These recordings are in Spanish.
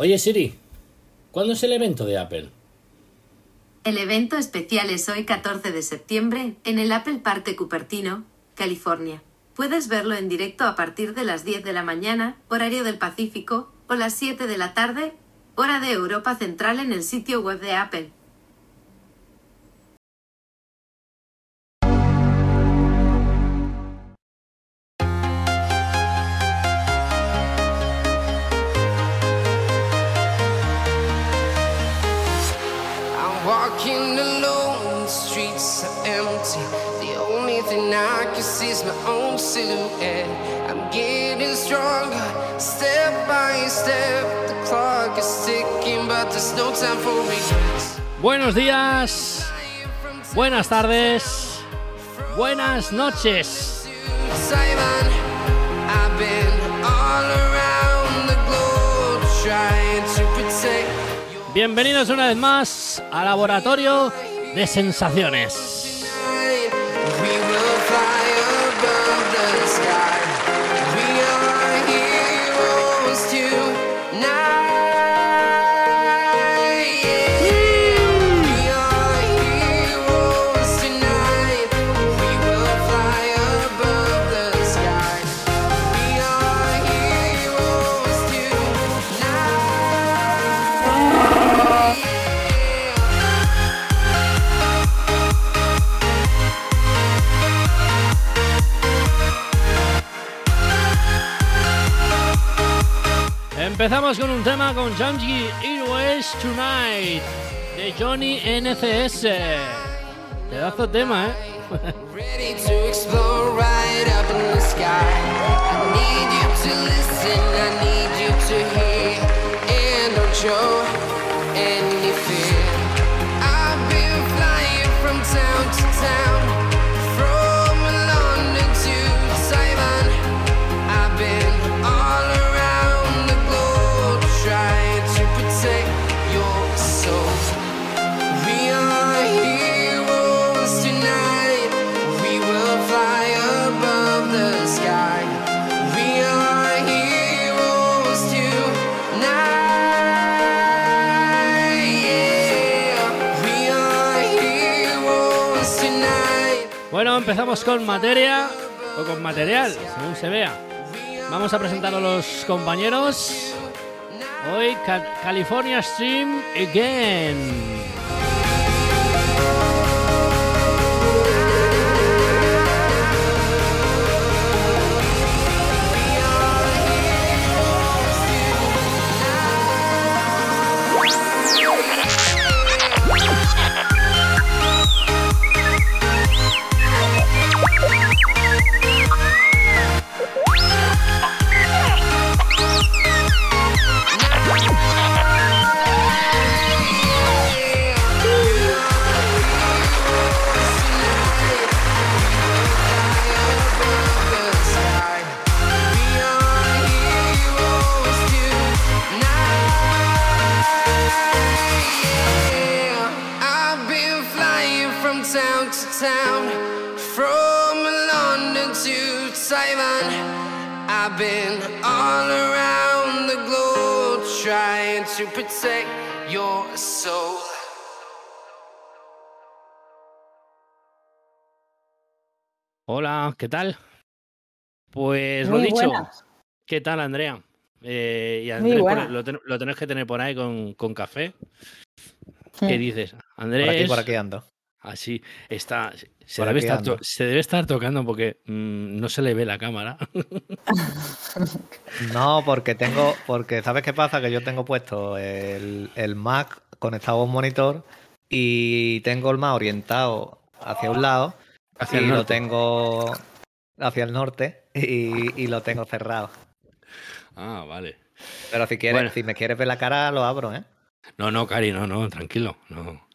Oye Siri, ¿cuándo es el evento de Apple? El evento especial es hoy 14 de septiembre en el Apple Park de Cupertino, California. Puedes verlo en directo a partir de las 10 de la mañana, horario del Pacífico, o las 7 de la tarde, hora de Europa Central en el sitio web de Apple. Is my own silhouette. I'm getting stronger, step by step. The clock is ticking, but there's no time for regrets. Buenos días, buenas tardes, buenas noches. Bienvenidos una vez más al laboratorio de sensaciones. Empezamos con un tema con Jamji Airways Tonight de Johnny NCS. Pedazo tema, ¿eh? Ready to explore right up in the sky. I need you to listen, I need you to hear, and don't show any Bueno, empezamos con materia o con material, según se vea. Vamos a presentar a los compañeros. Hoy Ca- California Stream Again. Been all around the globe trying to protect your soul. Hola, ¿qué tal? Pues lo dicho. buenas. ¿Qué tal, Andrea? Eh, y Andrés, por- lo, ten- lo tenés que tener por ahí con, con café. ¿Qué Hmm. dices? Por Andrés. aquí, por aquí ando. Así está. Se debe, estar se debe estar tocando porque mm, no se le ve la cámara. No, porque tengo, porque ¿sabes qué pasa? Que yo tengo puesto el, el Mac conectado a un monitor y tengo el Mac orientado hacia un lado Hacia y el lo tengo hacia el norte y, y lo tengo cerrado. Ah, vale. Pero si quieres, Bueno. si me quieres ver la cara, lo abro, ¿eh? No, no, Cari, no, no, tranquilo. No.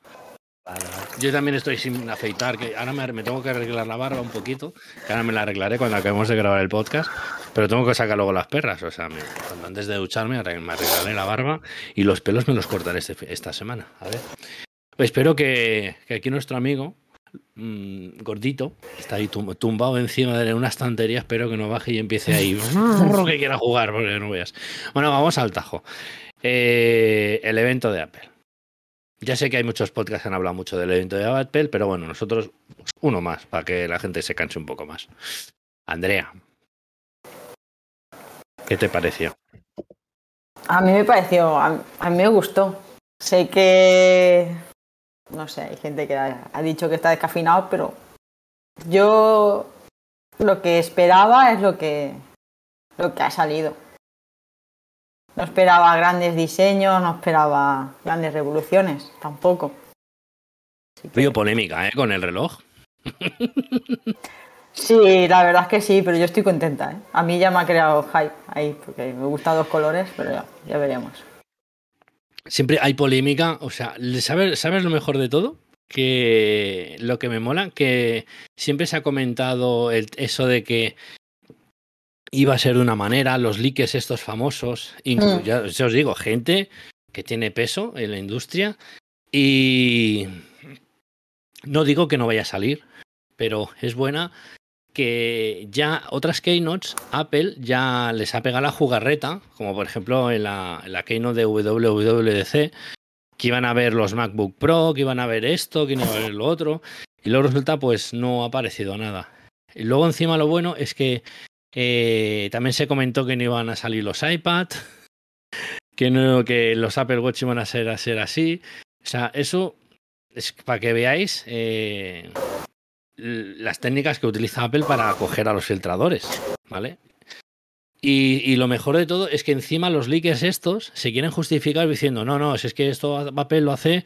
Vale, vale. Yo también estoy sin afeitar, que ahora me, me tengo que arreglar la barba un poquito, que ahora me la arreglaré cuando acabemos de grabar el podcast, pero tengo que sacar luego las perras, o sea, me- cuando antes de ducharme me arreglaré la barba y los pelos me los cortaré este esta semana. A ver. Espero que, que aquí nuestro amigo, mm, gordito, está ahí tum- tumbado encima de una estantería, espero que no baje y empiece ahí que quiera jugar, porque no veas. Bueno, vamos al tajo. Eh, el evento de Apple. Ya sé que hay muchos podcasts que han hablado mucho del evento de Apple, pero bueno, nosotros uno más para que la gente se canse un poco más. Andrea, ¿qué te pareció? A mí me pareció, a, a mí me gustó. Sé que, no sé, hay gente que ha, ha dicho que está descafinado, pero yo lo que esperaba es lo que, lo que ha salido. No esperaba grandes diseños, no esperaba grandes revoluciones, tampoco. Así que- Veo polémica, ¿eh? Con el reloj. Sí, la verdad es que sí, pero yo estoy contenta. ¿eh? A mí ya me ha creado hype ahí, porque me gustan dos colores, pero ya, ya veremos. Siempre hay polémica. O sea, ¿sabes, ¿sabes lo mejor de todo? Que lo que me mola, que siempre se ha comentado el- eso de que iba a ser de una manera, los leakers estos famosos, Mm. ya, ya os digo, gente que tiene peso en la industria y no digo que no vaya a salir, pero es buena que ya otras keynotes, Apple ya les ha pegado la jugarreta, como por ejemplo en la, en la keynote de WWDC, que iban a ver los MacBook Pro, que iban a ver esto, que iban a ver lo otro, y luego resulta pues no ha aparecido nada. Y luego encima lo bueno es que eh, también se comentó que no iban a salir los iPad, que no, que los Apple Watch iban a ser, así. O sea, eso es para que veáis eh, las técnicas que utiliza Apple para acoger a los filtradores, ¿vale? Y, y lo mejor de todo es que encima los leakers estos se quieren justificar diciendo, no, no, si es que esto Apple lo hace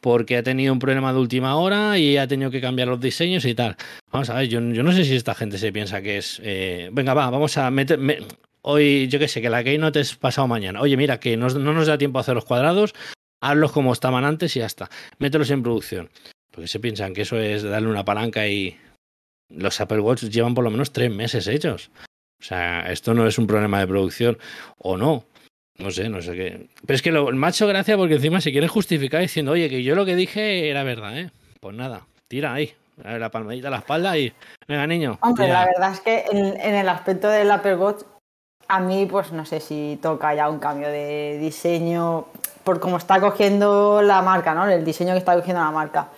porque ha tenido un problema de última hora y ha tenido que cambiar los diseños y tal. Vamos a ver, yo, no sé si esta gente se piensa que es, eh, venga, va, vamos a meter, me- hoy, yo qué sé, que la Keynote es pasado mañana. Oye, mira, que no nos da tiempo a hacer los cuadrados, hazlos como estaban antes y ya está. Mételos en producción. Porque se piensan que eso es darle una palanca y los Apple Watch llevan por lo menos tres meses hechos. O sea, esto no es un problema de producción o no. No sé, no sé qué. Pero es que lo, ha hecho gracia porque encima se quiere justificar diciendo, oye, que yo lo que dije era verdad, ¿eh? Pues nada, tira ahí, la palmadita a la espalda y, venga, niño. Hombre, tira". la verdad es que en, en el aspecto del Apple Watch, a mí, pues no sé si toca ya un cambio de diseño, por cómo está cogiendo la marca, ¿no? El diseño que está cogiendo la marca.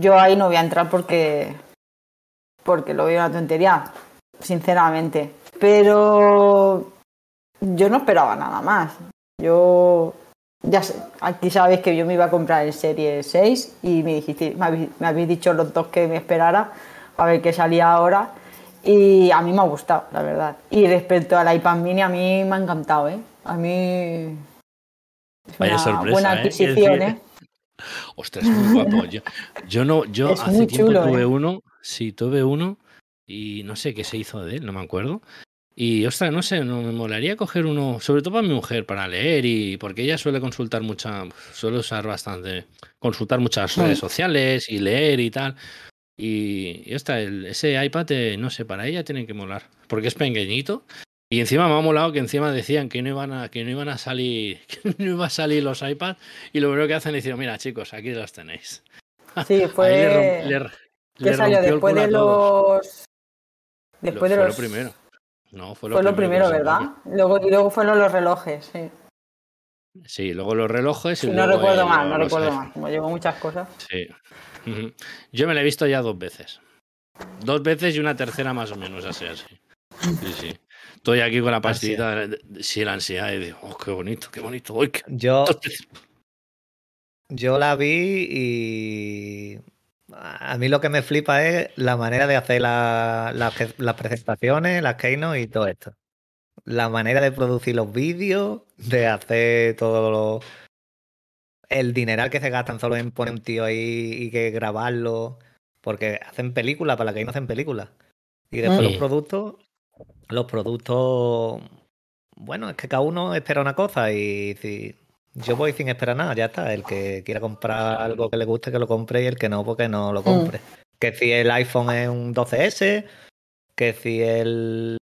Yo ahí no voy a entrar porque, porque lo veo una tontería, sinceramente. Pero yo no esperaba nada más. Yo ya sé, aquí sabéis que yo me iba a comprar el Serie 6 y me dijiste, me habéis, me habéis dicho los dos que me esperara a ver qué salía ahora y a mí me ha gustado, la verdad. Y respecto al iPad mini, a mí me ha encantado, ¿eh? A mí es Vaya una sorpresa, buena ¿eh? adquisición, decir, ¿eh? Ostras, es muy guapo. Yo, yo no, yo Es hace tiempo chulo, tuve ¿eh? uno, sí, tuve uno y no sé qué se hizo de él, no me acuerdo. Y ostras, no sé, no me molaría coger uno, sobre todo para mi mujer, para leer y porque ella suele consultar mucha, suele usar bastante, consultar muchas redes sociales y leer y tal. Y, y el- ese iPad, eh, no sé, para ella tiene que molar, porque es pequeñito. Y encima me ha molado que encima decían que no iban a, que no iban a salir, que no iban a salir los iPads, y lo primero que hacen es decir, mira chicos, aquí los tenéis. Sí, fue. le rom- le- ¿Qué le salió después de los. Después Lo- de los. lo primero. No, fue lo Fue lo primero. ¿verdad? Luego, y luego fueron los relojes, sí. Sí, luego los relojes y no luego recuerdo el- mal, no recuerdo iPhone. mal. Como llevo muchas cosas. Sí. Yo me la he visto ya dos veces. Dos veces y una tercera más o menos, así, así. Sí, sí. Estoy aquí con la pastillita, sí, la ansiedad, y digo, oh, qué bonito, qué bonito. Uy, qué- Yo, yo la vi y a mí lo que me flipa es la manera de hacer la- la- las presentaciones, las keynote y todo esto. La manera de producir los vídeos, de hacer todo lo... El dineral que se gastan solo en poner un tío ahí y que grabarlo. Porque hacen películas, para la que no hacen películas. Y después Mm. los productos, los productos, bueno, es que cada uno espera una cosa y si yo voy sin esperar nada, ya está. El que quiera comprar algo que le guste, que lo compre y el que no, porque no lo compre. Que si el iPhone es un 12S, que si el,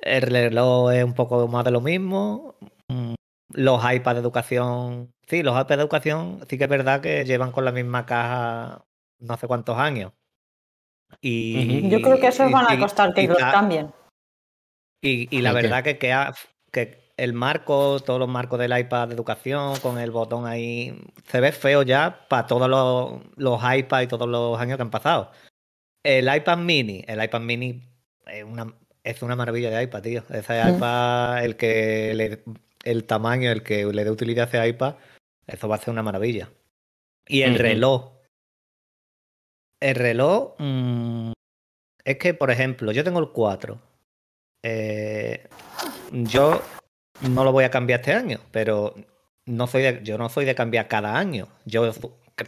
el reloj es un poco más de lo mismo. mm, Los iPads de educación, sí, los iPads de educación sí que es verdad que llevan con la misma caja no sé cuántos años. Y, Yo creo que esos y- van a costar que y los ca- cambien. y, y la verdad que, queda, que el marco, todos los marcos del iPad de educación, con el botón ahí, se ve feo ya para todos los, los iPads y todos los años que han pasado. El iPad mini, el iPad mini es una, es una maravilla de iPad, tío. Ese Mm. iPad, el que le- el tamaño, el que le dé utilidad a ese iPad, eso va a ser una maravilla. Y el reloj. El reloj. mm, es que, por ejemplo, yo tengo el 4. Eh, yo no lo voy a cambiar este año, pero no soy de- yo no soy de cambiar cada año. Yo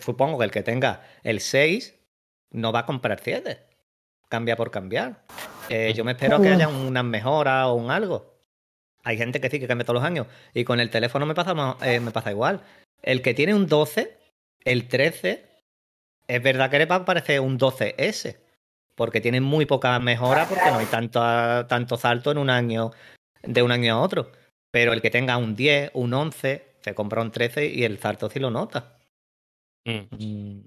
supongo que el que tenga el 6 no va a comprar 7. Cambia por cambiar. Eh, yo me espero que haya unas mejoras o un algo. Hay gente que sí que cambia todos los años. Y con el teléfono me pasa, eh, me pasa igual. El que tiene un 12, el 13, es verdad que le va a parecer un 12S. Porque tiene muy poca mejora porque no hay tanto, tanto salto en un año, de un año a otro. Pero el que tenga un 10, un 11, se compra un 13 y el salto sí lo nota. Mm. Mm,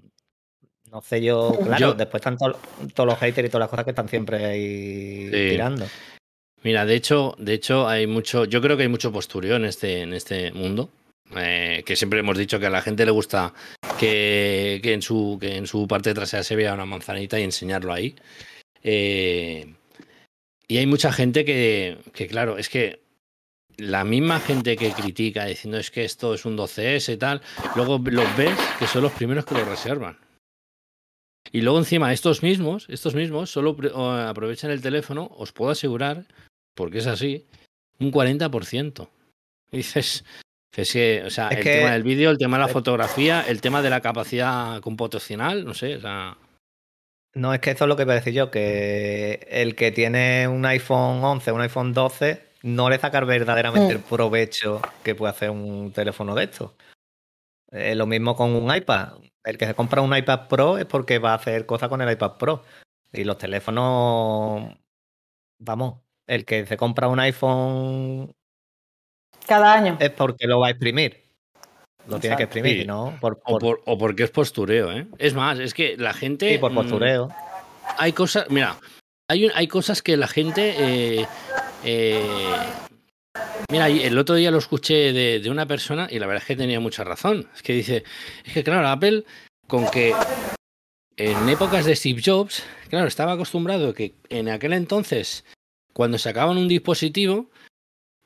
No sé yo, claro, Yo- después están to- todos los haters y todas las cosas que están siempre ahí Sí. tirando. Mira, de hecho, de hecho hay mucho, yo creo que hay mucho postureo en este, en este mundo. eh, que siempre hemos dicho que a la gente le gusta que, que en su, que en su parte trasera se vea una manzanita y enseñarlo ahí. Eh, y hay mucha gente que, que, claro, es que la misma gente que critica diciendo es que esto es un 12S y tal, luego los ves que son los primeros que lo reservan. Y luego encima estos mismos, estos mismos solo aprovechan el teléfono, os puedo asegurar, porque es así, un 40%. Y dices, es que, o sea, Es el que- tema del vídeo, el tema de la fotografía, el tema de la capacidad computacional, no sé, o sea, No, es que eso es lo que iba a decir yo, que el que tiene un iPhone 11, un iPhone 12, no le saca verdaderamente el provecho que puede hacer un teléfono de estos. Eh, lo mismo con un iPad. El que se compra un iPad Pro es porque va a hacer cosas con el iPad Pro. Y los teléfonos, vamos, el que se compra un iPhone Cada año. es porque lo va a exprimir. Lo tiene que exprimir, Sí. ¿no? Por, o, por- o porque es postureo, ¿eh? Es más, es que la gente... sí, por mm, postureo. hay cosas, mira, hay, hay cosas que la gente... eh, eh, mira, el otro día lo escuché de, de una persona y la verdad es que tenía mucha razón. Es que dice, es que claro, Apple, con que en épocas de Steve Jobs, claro, estaba acostumbrado que en aquel entonces, cuando sacaban un dispositivo,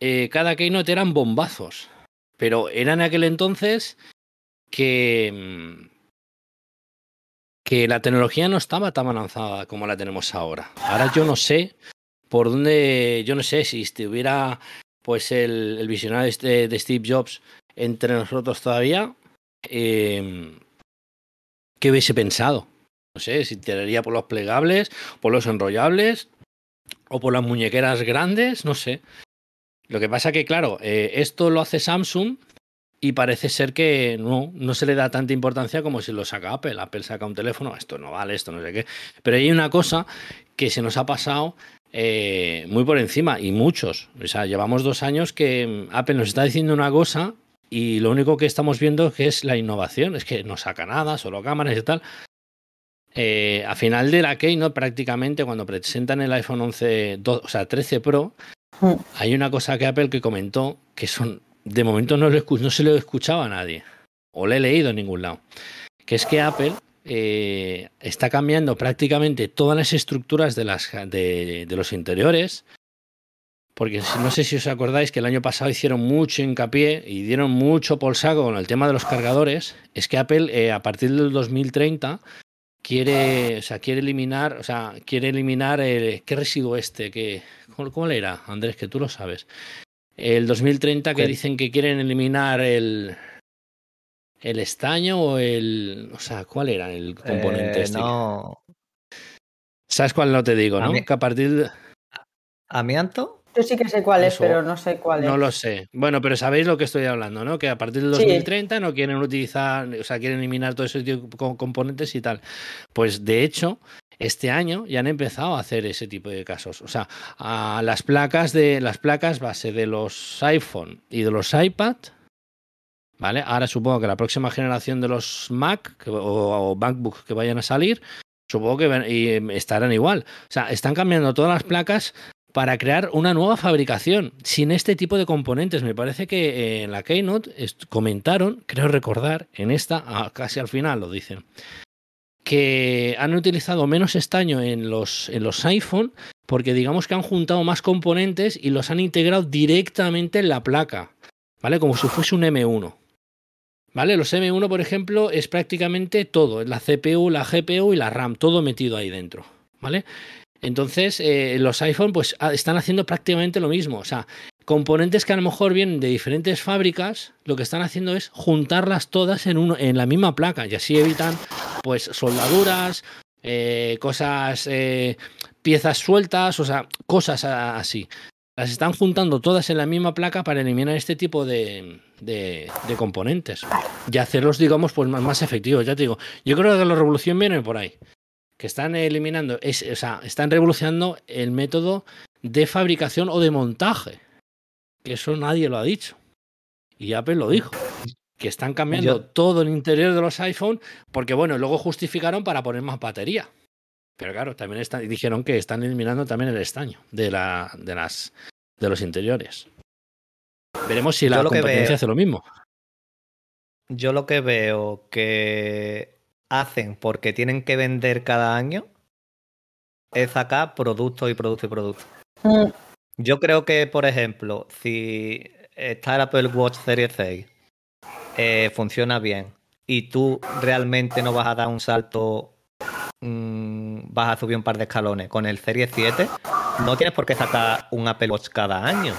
eh, cada keynote eran bombazos. Pero era en aquel entonces que... que la tecnología no estaba tan avanzada como la tenemos ahora. Ahora yo no sé por dónde, yo no sé si estuviera pues el, visionario este de Steve Jobs entre nosotros todavía, eh, ¿qué hubiese pensado? No sé, si tiraría por los plegables, por los enrollables o por las muñequeras grandes, no sé. Lo que pasa que, claro, eh, esto lo hace Samsung y parece ser que no, no se le da tanta importancia como si lo saca Apple. Apple saca un teléfono, esto no vale, esto no sé qué. Pero hay una cosa que se nos ha pasado eh, muy por encima, y muchos. O sea, llevamos dos años que mm, Apple nos está diciendo una cosa y lo único que estamos viendo es que es la innovación, es que no saca nada, solo cámaras y tal. Eh, a final de la Keynote, prácticamente, cuando presentan el iPhone 11, do- o sea, 13 Pro, Mm. hay una cosa que Apple que comentó que son, de momento no, lo no se lo escuchaba a nadie, o le he leído en ningún lado, que es que Apple eh, está cambiando prácticamente todas las estructuras de, las, de, de los interiores, porque no sé si os acordáis que el año pasado hicieron mucho hincapié y dieron mucho por saco con el tema de los cargadores, es que Apple eh, a partir del 2030 quiere, o sea, quiere eliminar, o sea, quiere eliminar el qué residuo este que ¿cómo, cómo le era, Andrés, que tú lo sabes. El 2030 que ¿Qué? dicen que quieren eliminar el el estaño o el, o sea, ¿cuál era el componente Eh, este? no. ¿Sabes cuál no te digo, A no? Que a partir de... ¿Amianto? Yo sí que sé cuál es, pero no sé cuál No es. lo sé. Bueno, pero sabéis lo que estoy hablando, ¿no? Que a partir del Sí. 2030 no quieren utilizar, o sea, quieren eliminar todo ese tipo de co- componentes y tal. Pues de hecho, este año ya han empezado a hacer ese tipo de casos. O sea, a las placas de las placas base de los iPhone y de los iPad, ¿vale? Ahora supongo que la próxima generación de los Mac o, MacBook que vayan a salir, supongo que em, estarán igual. O sea, están cambiando todas las placas para crear una nueva fabricación sin este tipo de componentes. Me parece que eh, en la Keynote comentaron, creo recordar, en esta, casi al final lo dicen, que han utilizado menos estaño en los, en los iPhone porque digamos que han juntado más componentes y los han integrado directamente en la placa, ¿vale? Como si fuese un M1. ¿Vale? Los M1, por ejemplo, es prácticamente todo, la CPU, la GPU y la RAM, todo metido ahí dentro, ¿vale? Entonces, eh, los iPhone pues ah, están haciendo prácticamente lo mismo. O sea, componentes que a lo mejor vienen de diferentes fábricas, lo que están haciendo es juntarlas todas en, uno, en la misma placa y así evitan pues soldaduras, eh, cosas, eh, piezas sueltas, o sea, cosas así. Las están juntando todas en la misma placa para eliminar este tipo de, de- de componentes y hacerlos, digamos, pues más, más efectivos. Ya te digo, yo creo que la revolución viene por ahí que están eliminando, es, o sea, están revolucionando el método de fabricación o de montaje. Que eso nadie lo ha dicho. Y Apple lo dijo. Que están cambiando Yo- todo el interior de los iPhone porque, bueno, luego justificaron para poner más batería. Pero claro, también está- dijeron que están eliminando también el estaño de, la, de, las, de los interiores. Veremos si Yo la lo competencia veo- hace lo mismo. Yo lo que veo que hacen porque tienen que vender cada año es sacar productos y productos y productos. Mm, Yo creo que, por ejemplo, si está el Apple Watch Series 6, eh, funciona bien y tú realmente no vas a dar un salto, mm, vas a subir un par de escalones con el Series 7, no tienes por qué sacar un Apple Watch cada año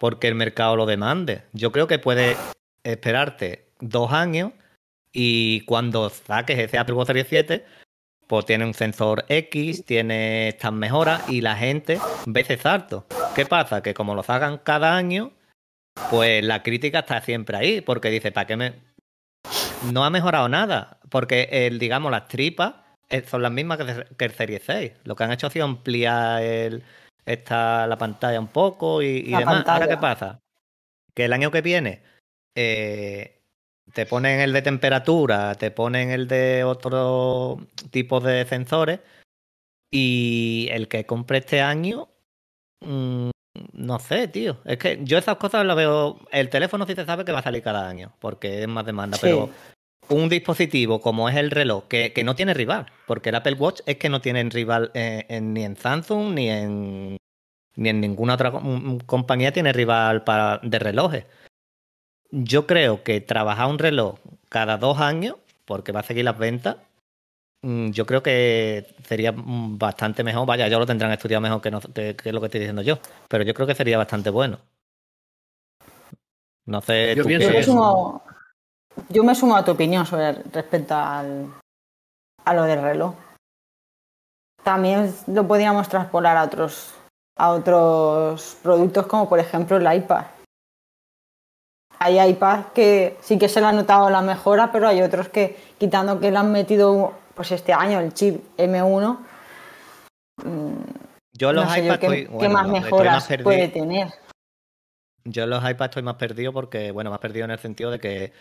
porque el mercado lo demande. Yo creo que puedes esperarte dos años y cuando saques ese Apple Watch Series 7, pues tiene un sensor X, tiene estas mejoras y la gente ve ese salto. ¿Qué pasa? Que como lo sacan cada año, pues la crítica está siempre ahí, porque dice, ¿para qué me...? No ha mejorado nada, porque el, digamos, las tripas eh, son las mismas que, el- Series 6. Lo que han hecho ha sido ampliar el, esta, la pantalla un poco y, y demás. Ahora, pantalla. ¿qué pasa? Que el año que viene eh, te ponen el de temperatura, te ponen el de otro tipo de sensores y el que compre este año, mm, no sé, tío. Es que yo esas cosas las veo. El teléfono sí se sabe que va a salir cada año, porque es más demanda, Sí. pero un dispositivo como es el reloj, que, que no tiene rival, porque el Apple Watch es que no tiene rival eh, en- ni en Samsung ni en ni en ninguna otra mm, compañía tiene rival para, de relojes. Yo creo que trabajar un reloj cada dos años, porque va a seguir las ventas, yo creo que sería mm, bastante mejor. Vaya, ya lo tendrán estudiado mejor que, no- que- que lo que estoy diciendo yo, pero yo creo que sería bastante bueno. No sé, Yo tú pienso sumo, yo me sumo a tu opinión sobre respecto al, a lo del reloj. También lo podríamos traspolar a otros, a otros productos como por ejemplo el iPad. Hay iPads que sí que se le ha notado la mejora, pero hay otros que, quitando que le han metido pues este año el chip M1, yo los no sé yo iPads qué, estoy, qué más mejoras más perdido. puede tener. Yo en los iPads estoy más perdido porque, bueno, más perdido en el sentido de que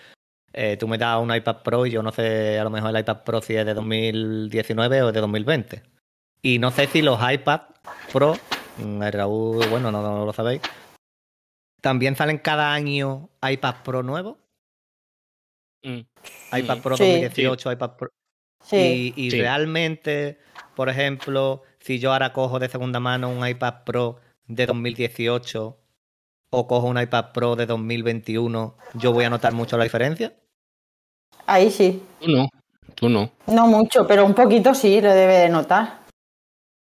eh, tú me das un iPad Pro y yo no sé a lo mejor el iPad Pro si es de 2019 o de 2020. Y no sé si los iPad Pro, mm, el Raúl, bueno, no, no lo sabéis, también salen cada año iPad Pro nuevos. Mm. iPad Mm. Pro Sí. 2018, iPad Pro. Sí, Y, y Sí. realmente, por ejemplo, si yo ahora cojo de segunda mano un iPad Pro de 2018 o cojo un iPad Pro de 2021, ¿yo voy a notar mucho la diferencia? ahí sí. Tú no, tú no, No mucho, pero un poquito sí lo debe de notar.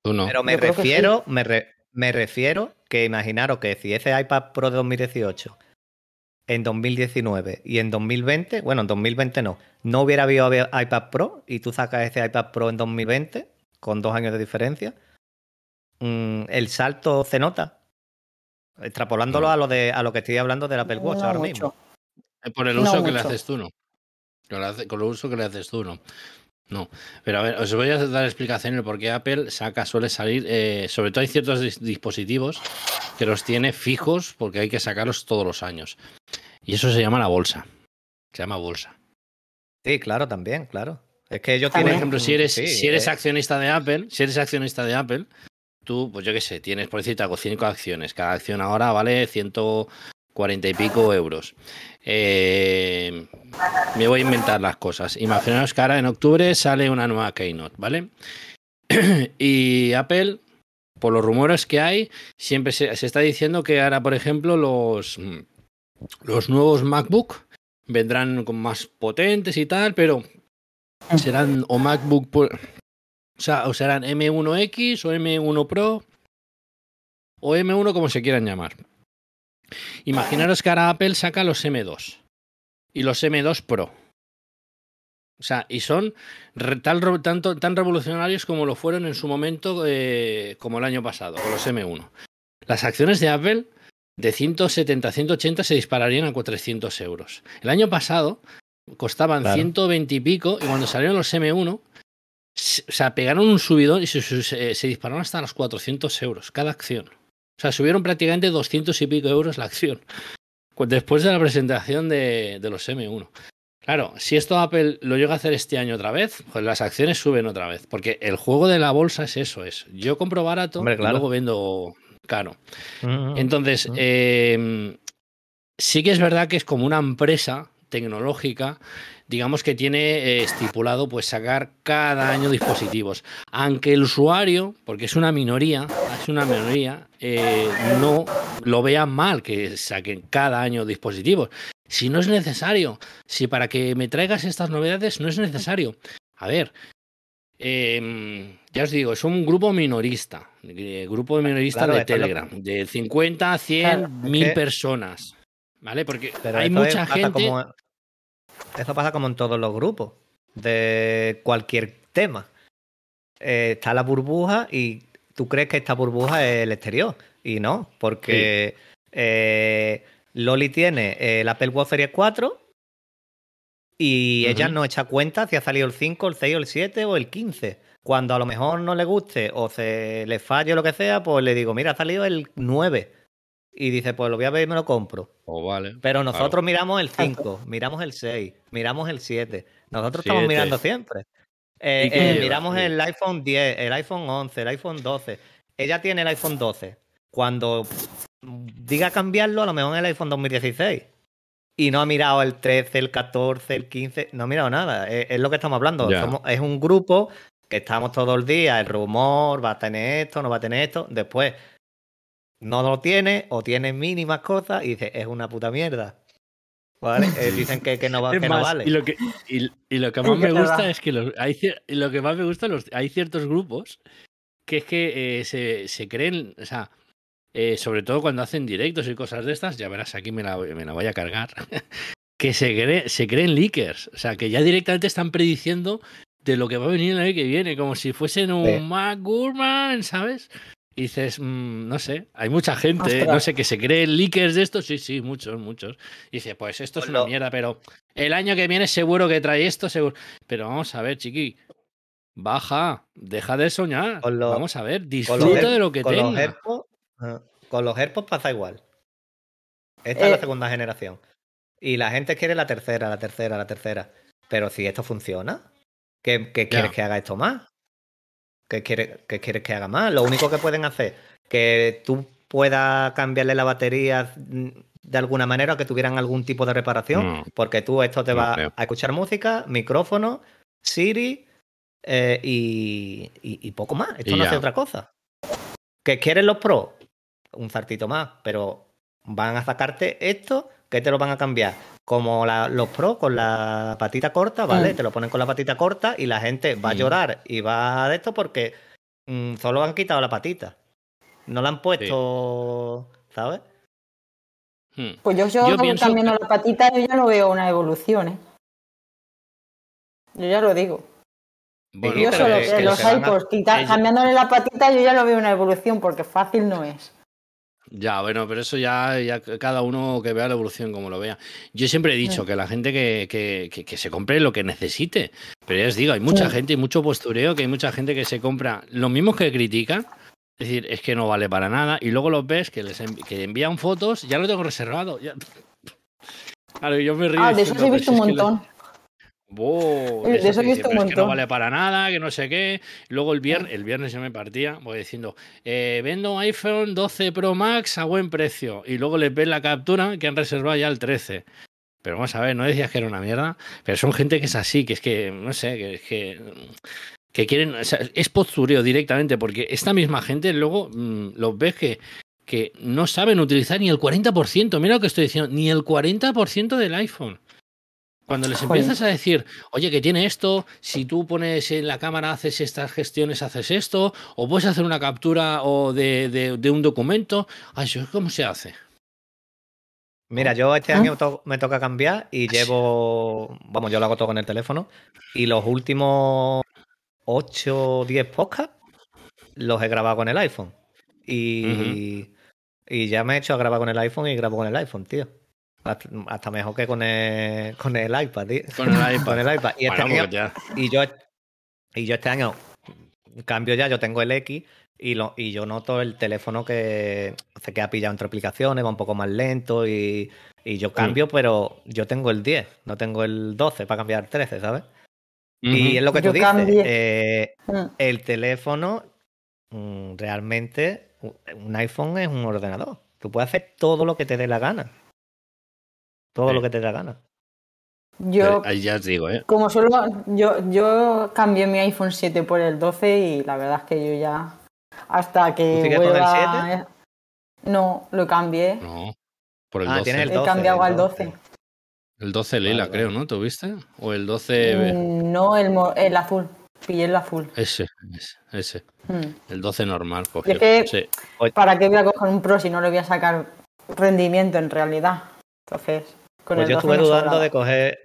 tú no. Pero me Yo sí. refiero, me, re- me refiero que imaginaros que si ese iPad Pro de 2018 en 2019 y en 2020, bueno, en 2020 no, no hubiera habido habi- iPad Pro y tú sacas ese iPad Pro en 2020 con dos años de diferencia, mm, el salto se nota. Extrapolándolo No. a lo de a lo que estoy hablando del Apple Watch No ahora mucho. mismo. Eh, Por el No uso que le haces tú, no. Con, el uso que le haces tú, no. No. Pero a ver, os voy a dar explicación de por qué Apple saca, suele salir. eh, sobre todo hay ciertos dis- dispositivos que los tiene fijos porque hay que sacarlos todos los años. Y eso se llama la bolsa. Se llama bolsa. Sí, claro, también, claro. Es que ellos Por También. tienen. ejemplo, si eres, sí, si eres eh, accionista de Apple, si eres accionista de Apple, tú, pues yo qué sé, tienes por decirte algo, cinco acciones. Cada acción ahora vale 140 y pico euros. Eh, me voy a inventar las cosas. Imaginaos que ahora en octubre sale una nueva Keynote, ¿vale? y Apple, por los rumores que hay, siempre se, se está diciendo que ahora, por ejemplo, los, los nuevos MacBook vendrán con más potentes y tal, pero serán o MacBook, Pro- o sea, o serán M1X o M1 Pro o M1 como se quieran llamar. Imaginaros que ahora Apple saca los M2 y los M2 Pro. O sea, y son ro- tanto, tan revolucionarios como lo fueron en su momento, eh, como el año pasado, con los M1. Las acciones de Apple de 170 a 180 se dispararían a 400 euros. El año pasado costaban Claro. 120 y pico y cuando salieron los M1, se- o sea, pegaron un subidón y se, se- se dispararon hasta los 400 euros cada acción. O sea, subieron prácticamente 200 y pico euros la acción. Después de la presentación de, de los M1. Claro, si esto Apple lo llega a hacer este año otra vez, pues las acciones suben otra vez. Porque el juego de la bolsa es eso, es yo compro barato Hombre, y luego vendo caro. Mm, Entonces, Mm. eh, sí que es verdad que es como una empresa tecnológica, digamos que tiene eh, estipulado pues sacar cada año dispositivos. Aunque el usuario, porque es una minoría, es una minoría, eh, no lo vea mal que saquen cada año dispositivos. Si no es necesario, si para que me traigas estas novedades no es necesario. A ver, eh, ya os digo, es un grupo minorista, eh, grupo minorista Claro, de es lo- Telegram, de 50 a 100 Claro, es mil que- personas. ¿Vale? Porque Pero hay es- mucha pasa gente. como- eso pasa como en todos los grupos de cualquier tema. Eh, está la burbuja y tú crees que esta burbuja es el exterior. Y no, porque eh, Loli tiene el Apple Watch Series 4 y ella no echa cuenta si ha salido el 5, el 6, el 7 o el 15. Cuando a lo mejor no le guste o se le falle o lo que sea, pues le digo, mira, ha salido el 9. Y dice, pues lo voy a ver y me lo compro. Oh, vale. Pero Claro. nosotros miramos el 5, miramos el 6, miramos el 7. Nosotros estamos Siete. mirando siempre. Eh, ¿Y qué eh, miramos el iPhone 10, el iPhone 11, el iPhone 12. Ella tiene el iPhone 12. Cuando diga cambiarlo, a lo mejor en el iPhone 2016. Y no ha mirado el 13, el 14, el 15. No ha mirado nada. Es, es lo que estamos hablando. Somos- es un grupo que estamos todo el día. El rumor va a tener esto, no va a tener esto. Después no lo tiene o tiene mínimas cosas y dice, es una puta mierda. ¿Vale? Eh, dicen que, que no, va, que no vale. y, lo que, y, y lo que más me gusta es que los, hay, lo que más me gusta los, hay ciertos grupos que es que eh, se, se creen, o sea, eh, sobre todo cuando hacen directos y cosas de estas, ya verás, aquí me la, me la voy a cargar, que se, cree- se creen leakers, o sea, que ya directamente están prediciendo de lo que va a venir el año que viene, como si fuesen un Sí. Mac Gurman, ¿sabes? Y dices, mm, no sé, hay mucha gente, eh, Ostras. no sé, que se creen leakers de esto, sí, sí, muchos, muchos. Y dice, pues esto es Pues una mierda, pero el año que viene seguro que trae esto, seguro. Pero vamos a ver, chiqui, baja, deja de soñar. Con lo- vamos a ver, disfruta de lo que con los tenga. AirPods, ajá, con los AirPods pasa igual. Esta es la Eh. segunda generación. Y la gente quiere la tercera, la tercera, la tercera. Pero si esto funciona, ¿qué, qué quieres que haga esto más? ¿Qué quieres, qué quieres que haga más? Lo único que pueden hacer, que tú puedas cambiarle la batería mm, de alguna manera que tuvieran algún tipo de reparación. No. Porque tú esto te No va creo. a escuchar música, micrófono, Siri eh, y, y- y poco más. Esto Y no ya. hace otra cosa. ¿Que quieren los pros? Un zartito más, pero van a sacarte esto que te lo van a cambiar. Como la- los pros con la patita corta, ¿vale? Mm. Te lo ponen con la patita corta y la gente va a Mm. llorar y va de esto porque mm, solo han quitado la patita. No la han puesto, ¿sabes? Hmm. Pues yo, yo, Yo pienso cambiando que- la patita, yo ya no veo una evolución, ¿eh? Yo ya lo digo. Bueno, yo solo es que los a- iPods, cambiándole la patita, yo ya no veo una evolución, porque fácil no es. Ya, bueno, pero eso ya, ya cada uno que vea la evolución como lo vea. Yo siempre he dicho que la gente que, que- que- que se compre lo que necesite. Pero ya os digo, hay mucha gente y mucho postureo, que hay mucha gente que se compra los mismos que critican. Es decir, es que no vale para nada. Y luego los ves que les envi- que envían fotos, ya lo tengo reservado. ya. Claro, yo me río. Ah, de eso he "Pero visto un lo- montón. De eso dice, un "Pero es que no montón". vale para nada, que no sé qué. Luego el viernes, el viernes yo me partía, voy diciendo, eh, vendo iPhone 12 Pro Max a buen precio. Y luego les ves la captura que han reservado ya el 13. Pero vamos a ver, no decías que era una mierda. Pero son gente que es así, que es que, no sé, que es que. Que quieren. o sea, es postureo directamente, porque esta misma gente luego mm, los ves que, que no saben utilizar ni el 40%. Mira lo que estoy diciendo, ni el 40% del iPhone. Cuando les Joder. empiezas a decir, oye, que tiene esto, si tú pones en la cámara, haces estas gestiones, haces esto, o puedes hacer una captura o de, de- de un documento, ay, eso, ¿cómo se hace? Mira, yo este Ah. año to- me toca cambiar y llevo, vamos, yo lo hago todo con el teléfono y los últimos 8 o 10 podcasts los he grabado con el iPhone. Y, y ya me he hecho a grabar con el iPhone y grabo con el iPhone, tío. Hasta, mejor que con el, con el iPad, tío. Con el iPad. Con el iPad. Y este, Bueno, año, pues ya. y yo, y yo este año cambio ya, yo tengo el X y, lo, y yo noto el teléfono que se queda pillado entre aplicaciones, va un poco más lento y, y yo cambio, pero yo tengo el 10, no tengo el 12 para cambiar el 13, ¿sabes? Y es lo que Yo tú dices, eh, Mm. el teléfono mm, realmente, un iPhone es un ordenador. Tú puedes hacer todo lo que te dé la gana. Todo Sí. lo que te dé la gana. Yo, Ahí ya os digo, ¿eh? como solo, yo, yo cambié mi iPhone 7 por el 12 y la verdad es que yo ya, hasta que ¿Tú con el vuelva... No, lo cambié. No. Por el Ah, 12. tienes el He 12, cambiado el al 12. 12. El 12 lila, Vale, creo. ¿no? ¿Tuviste? O el 12. Mm, No, el, mo- el azul. Pillé el azul. Ese, ese, ese. Mm. El 12 normal, cogió. es que- Sí. ¿Para qué voy a coger un Pro si no le voy a sacar rendimiento en realidad? Entonces, con Pues el yo 12 estuve dudando sobraba. de coger.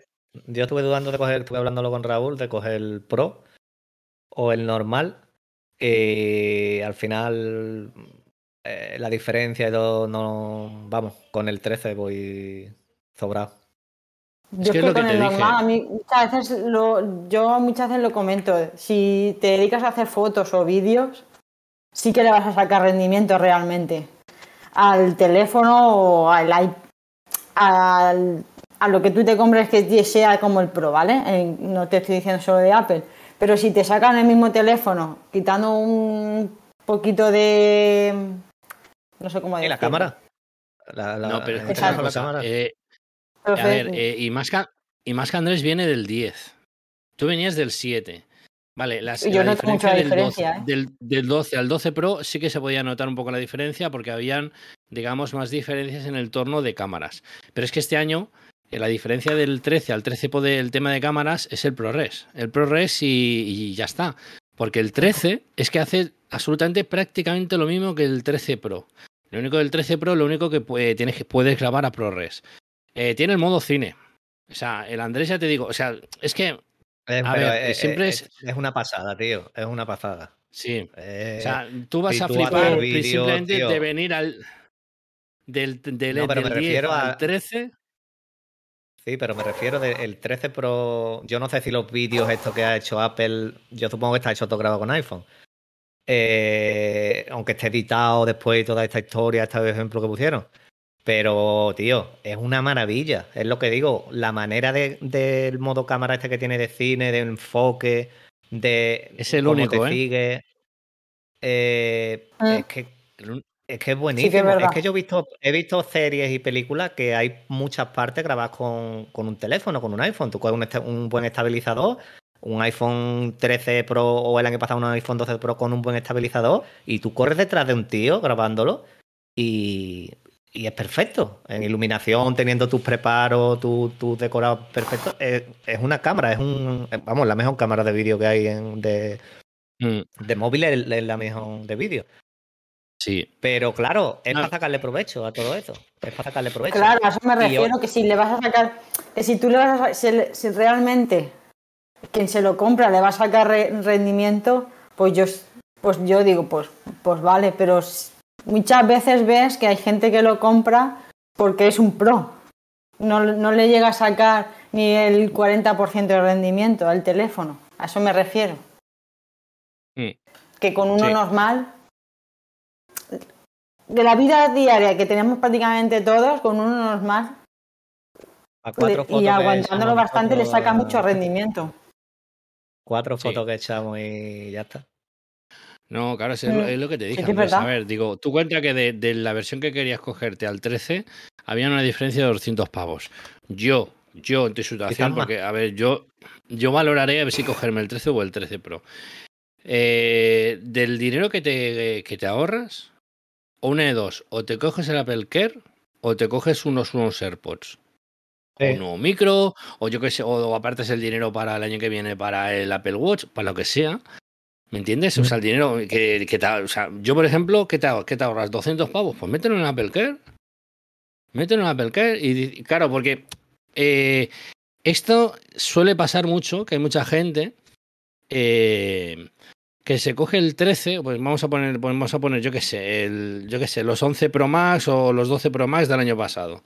Yo estuve dudando de coger, estuve hablándolo con Raúl, de coger el Pro o el normal. Y al final eh, la diferencia todo no. Vamos, con el 13 voy sobrado. Yo Es que que, es lo que con el dije. normal, a mí muchas veces lo, yo muchas veces lo comento. Si te dedicas a hacer fotos o vídeos, sí que le vas a sacar rendimiento realmente. Al teléfono o al iP- al- a lo que tú te compres que sea como el Pro, ¿vale? Eh, no te estoy diciendo solo de Apple. Pero si te sacan el mismo teléfono, quitando un poquito de. No sé cómo ¿Y la decirlo. cámara? La, la- No, pero este cosa, eh, a ver, eh, y, más que, y más que Andrés viene del 10. Tú venías del 7. Vale, las, Yo la noto mucho la del 12 diferencia, ¿eh? del, del 12 al 12 Pro sí que se podía notar un poco la diferencia porque habían, digamos, más diferencias en el torno de cámaras. Pero es que este año eh, la diferencia del 13 al 13 Pro del tema de cámaras es el ProRes. El ProRes y, y ya está. Porque el 13 es que hace absolutamente prácticamente lo mismo que el 13 Pro. Lo único del 13 Pro, lo único que puede- tienes que puedes grabar a ProRes. Eh, tiene el modo cine. O sea, el Andrés ya te digo, o sea, es que Eh, a pero, ver, eh, siempre eh, es- es una pasada, tío. Es una pasada. sí. Eh, O sea, tú vas a flipar simplemente tío. de venir al del, del, No, pero del me 10 refiero a- al 13. Sí, pero me refiero del 13 Pro. Yo no sé si los vídeos estos que ha hecho Apple, yo supongo que está hecho todo grabado con iPhone. Eh, aunque esté editado después toda esta historia, este ejemplo que pusieron. Pero, tío, es una maravilla. Es lo que digo. La manera de- del modo cámara este que tiene de cine, de enfoque, de Es el cómo único, te ¿eh? sigue. eh, Ah. Es que es que es buenísimo. es, que yo he visto, he visto series y películas que hay muchas partes grabadas con, con un teléfono, con un iPhone. Tú coges un, un buen estabilizador, un iPhone 13 Pro o el año pasado un iPhone 12 Pro con un buen estabilizador y tú corres detrás de un tío grabándolo y, y es perfecto. En iluminación, teniendo tus preparos, tus tus decorados perfectos. Es, es una cámara, es un... Vamos, la mejor cámara de vídeo que hay en- de, Mm, de móvil es, es la mejor de vídeo. Sí. Pero claro, es No. para sacarle provecho a todo eso. Es para sacarle provecho. Claro, a eso me refiero, que si le vas a sacar, que si tú le vas a si, le- si realmente quien se lo compra le va a sacar re- rendimiento, pues yo, pues yo digo, pues, pues vale, pero s- muchas veces ves que hay gente que lo compra porque es un pro. No, no le llega a sacar ni el 40% de rendimiento al teléfono. A eso me refiero. Que con uno Sí. normal de la vida diaria que tenemos prácticamente todos, con uno normal, A cuatro y fotos aguantándolo bastante le saca mucho rendimiento. Cuatro Sí. fotos que echamos y ya está. No, claro, es, lo- Mm, es lo que te dije. sí que Andrés. A ver, digo, tú cuenta que de, de la versión que querías cogerte al 13 había una diferencia de 200 pavos. Yo, yo en tu situación, porque, a ver, yo, yo valoraré a ver si cogerme el 13 o el 13 Pro. Eh, del dinero que te, que te ahorras, o una de dos, o te coges el Apple Care o te coges unos, unos AirPods. O un nuevo micro, o yo qué sé, o apartas el dinero para el año que viene para el Apple Watch, para lo que sea. ¿Me entiendes? O sea, el dinero que, que o sea, yo, por ejemplo, ¿qué te, qué te ahorras? ¿200 pavos? Pues mételo en Apple Care. Mételo en Apple Care. Y, claro, porque eh, esto suele pasar mucho, que hay mucha gente eh, que se coge el 13, pues vamos a poner, pues vamos a poner, yo qué sé, el, yo qué sé, los 11 Pro Max o los 12 Pro Max del año pasado.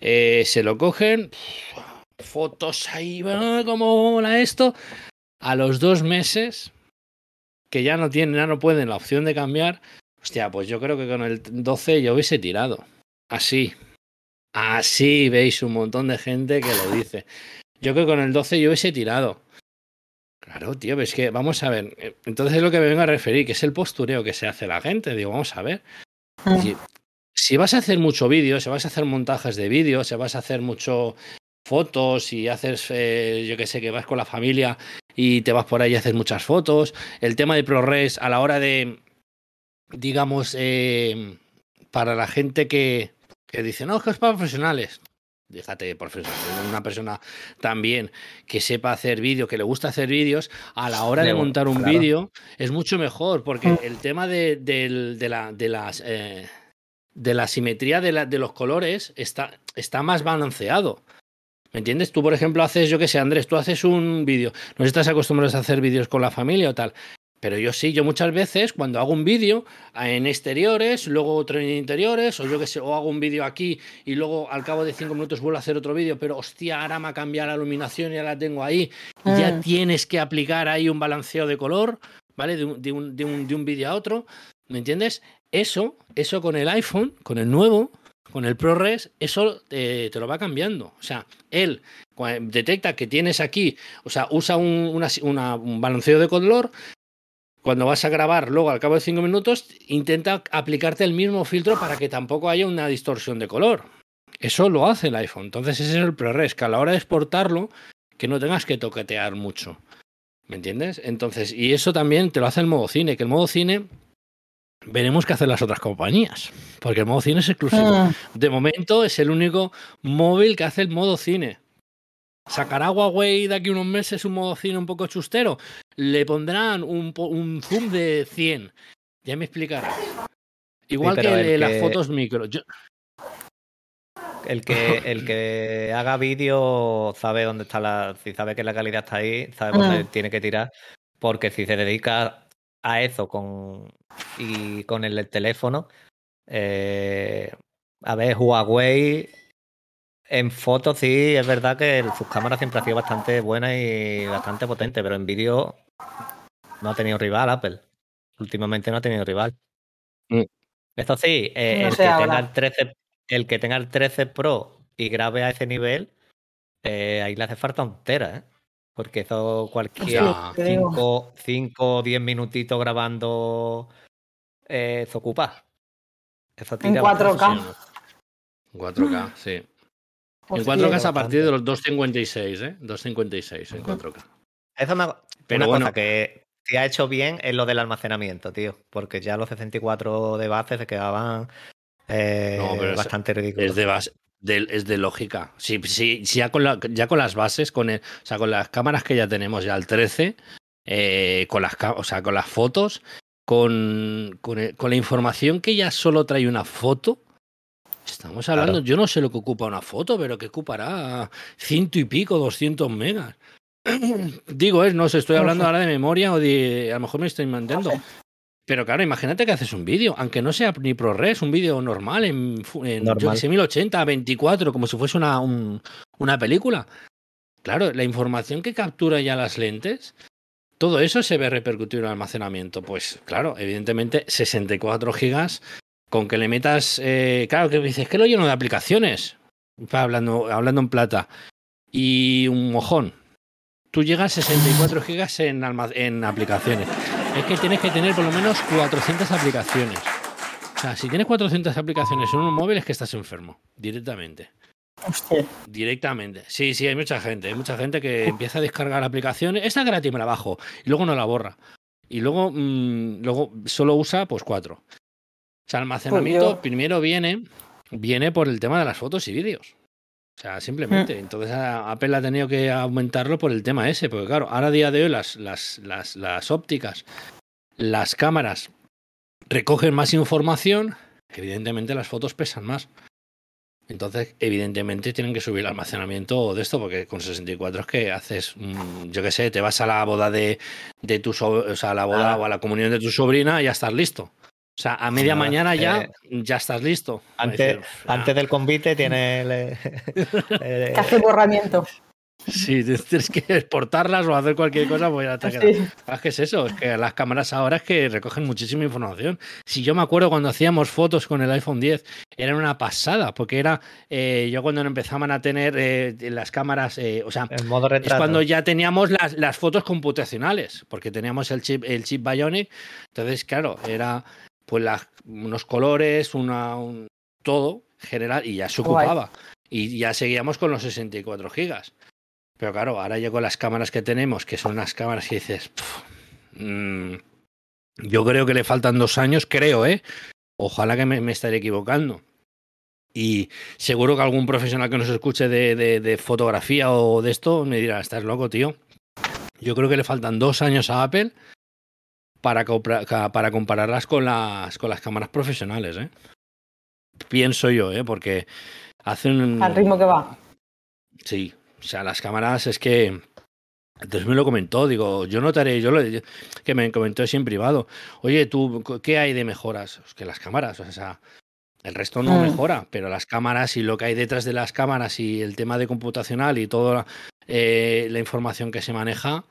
Eh, se lo cogen, fotos ahí, ah, como mola esto. A los dos meses, que ya no tienen, ya no pueden la opción de cambiar, hostia, pues yo creo que con el 12 yo hubiese tirado. Así. Así veis un montón de gente que lo dice. Yo creo que con el 12 yo hubiese tirado. Claro, tío, es que vamos a ver. eh, Entonces es lo que me vengo a referir, que es el postureo que se hace la gente. Digo, vamos a ver. Mm. Si, si vas a hacer mucho vídeo, si vas a hacer montajes de vídeo, si vas a hacer mucho fotos y haces, eh, yo que sé, que vas con la familia y te vas por ahí y haces muchas fotos. El tema de ProRes a la hora de, digamos, eh, para la gente que, que dice, no, es que es para profesionales. Déjate de profesional, una persona también que sepa hacer vídeo, que le gusta hacer vídeos, a la hora de montar un claro. vídeo es mucho mejor, porque el tema de, de la, de las eh, de la simetría de, la- de los colores está, está más balanceado. ¿Me entiendes? Tú, por ejemplo, haces, yo qué sé, Andrés, tú haces un vídeo. No estás acostumbrado a hacer vídeos con la familia o tal. Pero yo sí, yo muchas veces cuando hago un vídeo en exteriores, luego otro en interiores, o yo qué sé, o hago un vídeo aquí y luego al cabo de cinco minutos vuelvo a hacer otro vídeo, pero hostia, ahora me ha cambiado la iluminación y ya la tengo ahí. Ya Mm. tienes que aplicar ahí un balanceo de color, ¿vale? De un, de un, de un, de un vídeo a otro. ¿Me entiendes? Eso, eso con el iPhone, con el nuevo, con el ProRes, eso eh, te lo va cambiando. O sea, él detecta que tienes aquí, o sea, usa un, un balanceo de color. Cuando vas a grabar, luego al cabo de cinco minutos, intenta aplicarte el mismo filtro para que tampoco haya una distorsión de color. Eso lo hace el iPhone. Entonces, ese es el ProRes, que a la hora de exportarlo, que no tengas que toquetear mucho. ¿Me entiendes? Entonces, y eso también te lo hace el modo cine, que el modo cine veremos qué hacen las otras compañías, porque el modo cine es exclusivo. Mm. De momento es el único móvil que hace el modo cine. ¿Sacará Huawei de aquí unos meses un modo cine un poco chustero? Le pondrán un, zoom de 100. Ya me explicarás. Igual que de las que- fotos micro. Yo- El que, el que haga vídeo sabe dónde está la. Si sabe que la calidad está ahí, sabe dónde Mm. tiene que tirar. Porque si se dedica a eso con y con el teléfono, eh, a ver, Huawei en fotos sí es verdad que sus cámaras siempre ha sido bastante buenas y bastante potente, pero en vídeo no ha tenido rival Apple. Últimamente no ha tenido rival. Mm. Esto sí, eh, No el que tenga el 13, el que tenga el 13 Pro y grabe a ese nivel, eh, ahí le hace falta un tera, ¿eh? Porque eso cualquier Ya. te digo. 5 cinco o 10 minutitos grabando eh, se ocupa. Eso En tira 4K. bastante. En 4K, sí. En Hostia. 4K es a partir de los 256, ¿eh? 256 en 4K. Eso me Pero una bueno. cosa que, que ha hecho bien es lo del almacenamiento, tío. Porque ya los 64 de base se quedaban eh, No, pero es- bastante ridículos. Es de base. De- es de lógica. Si, si, si ya, con la- ya con las bases, con el- o sea, con las cámaras que ya tenemos ya el 13, eh, con las o sea, con las fotos, con, con, el- con la información que ya solo trae una foto. Estamos hablando, Claro. yo no sé lo que ocupa una foto, pero que ocupará ciento y pico, 200 megas. Digo, es, no sé, estoy hablando ahora de memoria o de. A lo mejor me estoy inventando. Pero claro, imagínate que haces un vídeo, aunque no sea ni ProRes, un vídeo normal en, en yo Normal. que sé, 1080, 24, como si fuese una, un- una película. Claro, la información que captura ya las lentes, todo eso se ve repercutido en el almacenamiento. Pues claro, evidentemente 64 gigas, con que le metas, eh, claro, que dices que lo lleno de aplicaciones. hablando, hablando en plata, y un mojón, tú llegas a 64 gigas en, en aplicaciones. Es que tienes que tener por lo menos 400 aplicaciones. O sea, si tienes 400 aplicaciones en un móvil es que estás enfermo, directamente. Hostia. Directamente. Sí, sí, hay mucha gente. Hay mucha gente que empieza a descargar aplicaciones. Esta es gratis, me la bajo. Y luego no la borra. Y luego, mm, luego solo usa pues cuatro. O sea, almacenamiento yo- primero viene, viene por el tema de las fotos y vídeos. O sea, simplemente. Entonces a- Apple ha tenido que aumentarlo por el tema ese. Porque claro, ahora a día de hoy las, las, las, las ópticas, las cámaras recogen más información. Evidentemente las fotos pesan más. Entonces, evidentemente, tienen que subir el almacenamiento de esto, porque con 64 es que haces, mm, yo qué sé, te vas a la boda de, de tu so- o sea, a la boda Ah. o a la comunión de tu sobrina y ya estás listo. O sea, a media mañana ya, eh, ya estás listo. Antes, decir, antes del convite tiene el, eh, eh, Que hace borramiento. Sí, tienes que exportarlas o hacer cualquier cosa, pues ya te queda. Sí. Es que es eso, es que las cámaras ahora es que recogen muchísima información. Si yo me acuerdo cuando hacíamos fotos con el iPhone 10, era una pasada, porque era eh, yo cuando empezaban a tener eh, las cámaras, eh, o sea, en modo es cuando ya teníamos las, las fotos computacionales, porque teníamos el chip, el chip Bionic. Entonces, claro, era pues las- unos colores, una, un- todo general, y ya se ocupaba. Y ya seguíamos con los 64 gigas. Pero claro, ahora ya con las cámaras que tenemos, que son unas cámaras que dices, "Puf, mm, yo creo que le faltan dos años, creo, ¿eh? Ojalá que me, me estaré equivocando. Y seguro que algún profesional que nos escuche de, de- de fotografía o de esto me dirá, estás loco, tío. Yo creo que le faltan dos años a Apple para, para compararlas con las, con las cámaras profesionales, ¿eh? Pienso yo, ¿eh? Porque hacen... Al ritmo que va. Sí, o sea, las cámaras es que. Entonces me lo comentó, digo, yo notaré, yo lo que me comentó así en privado, oye, tú, ¿qué hay de mejoras? Es que las cámaras, o sea, el resto no Mm. mejora, pero las cámaras y lo que hay detrás de las cámaras y el tema de computacional y toda eh, la información que se maneja,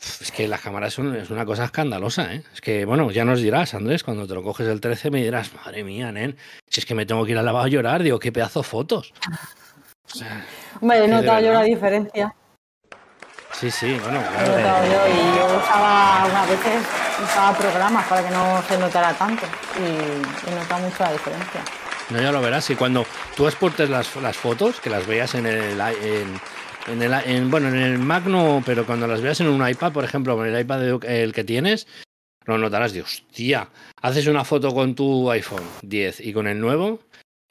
es que las cámaras son es una cosa escandalosa, ¿eh? Es que, bueno, ya nos dirás, Andrés, cuando te lo coges el 13 me dirás, madre mía, nen, si es que me tengo que ir al lavado a llorar, digo, qué pedazo de fotos. O sea, Hombre, he notado yo la diferencia. Sí, sí, bueno, He claro. notado yo y yo usaba unas veces usaba programas para que no se notara tanto y he notado mucho la diferencia. No, ya lo verás. Y cuando tú exportes las, las fotos, que las veas en el, en, en el, i- en- bueno, en el Mac no, pero cuando las veas en un iPad, por ejemplo, con el iPad de- el que tienes, lo notarás de hostia. Haces una foto con tu iPhone 10 y con el nuevo.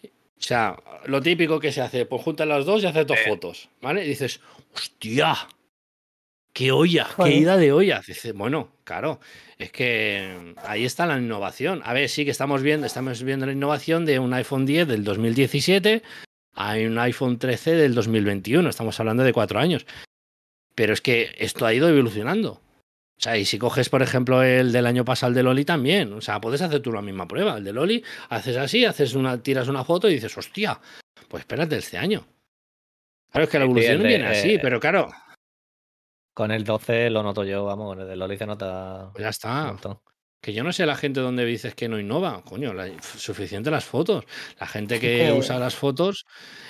O sea, lo típico que se hace, pues juntas las dos y haces dos fotos, ¿vale? Y dices, hostia, qué olla, qué ida de olla. Dices, bueno, claro, es que ahí está la innovación. A ver, sí que estamos viendo, estamos viendo la innovación de un iPhone 10 del 2017 a un iPhone 13 del 2021. Estamos hablando de cuatro años. Pero es que esto ha ido evolucionando. O sea, y si coges, por ejemplo, el del año pasado, el de Loli también. O sea, puedes hacer tú la misma prueba. El de Loli, haces así, haces una, tiras una foto y dices, hostia, pues espérate este año. Claro, es que la evolución de- viene así, eh, pero claro, Con el 12 lo noto yo, vamos, el de Loli se nota pues ya está. Que yo no sé la gente donde dices que no innova. Coño, la- suficiente las fotos. La gente que usa las fotos.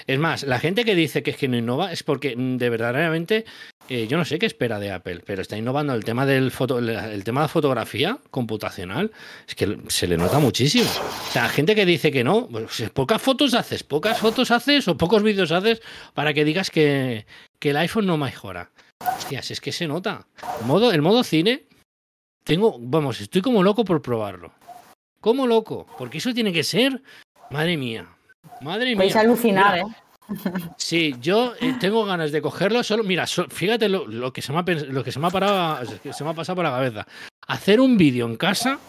Es más, la gente que dice que es que no innova es porque mm, de verdaderamente. eh, yo no sé qué espera de Apple, pero está innovando el tema del foto, el, tema de fotografía computacional. Es que se le nota muchísimo. O sea, gente que dice que no, pues, pocas fotos haces, pocas fotos haces o pocos vídeos haces para que digas que, que el iPhone no mejora. Hostias, es que se nota. Modo, el modo cine tengo, vamos, estoy como loco por probarlo. Como loco, porque eso tiene que ser, madre mía, madre mía. alucinar, Mira, ¿eh? Sí, yo eh, tengo ganas de cogerlo solo. Mira, so- fíjate lo, lo que se me ha, lo que se me ha parado, que se me ha pasado por la cabeza. Hacer un vídeo en casa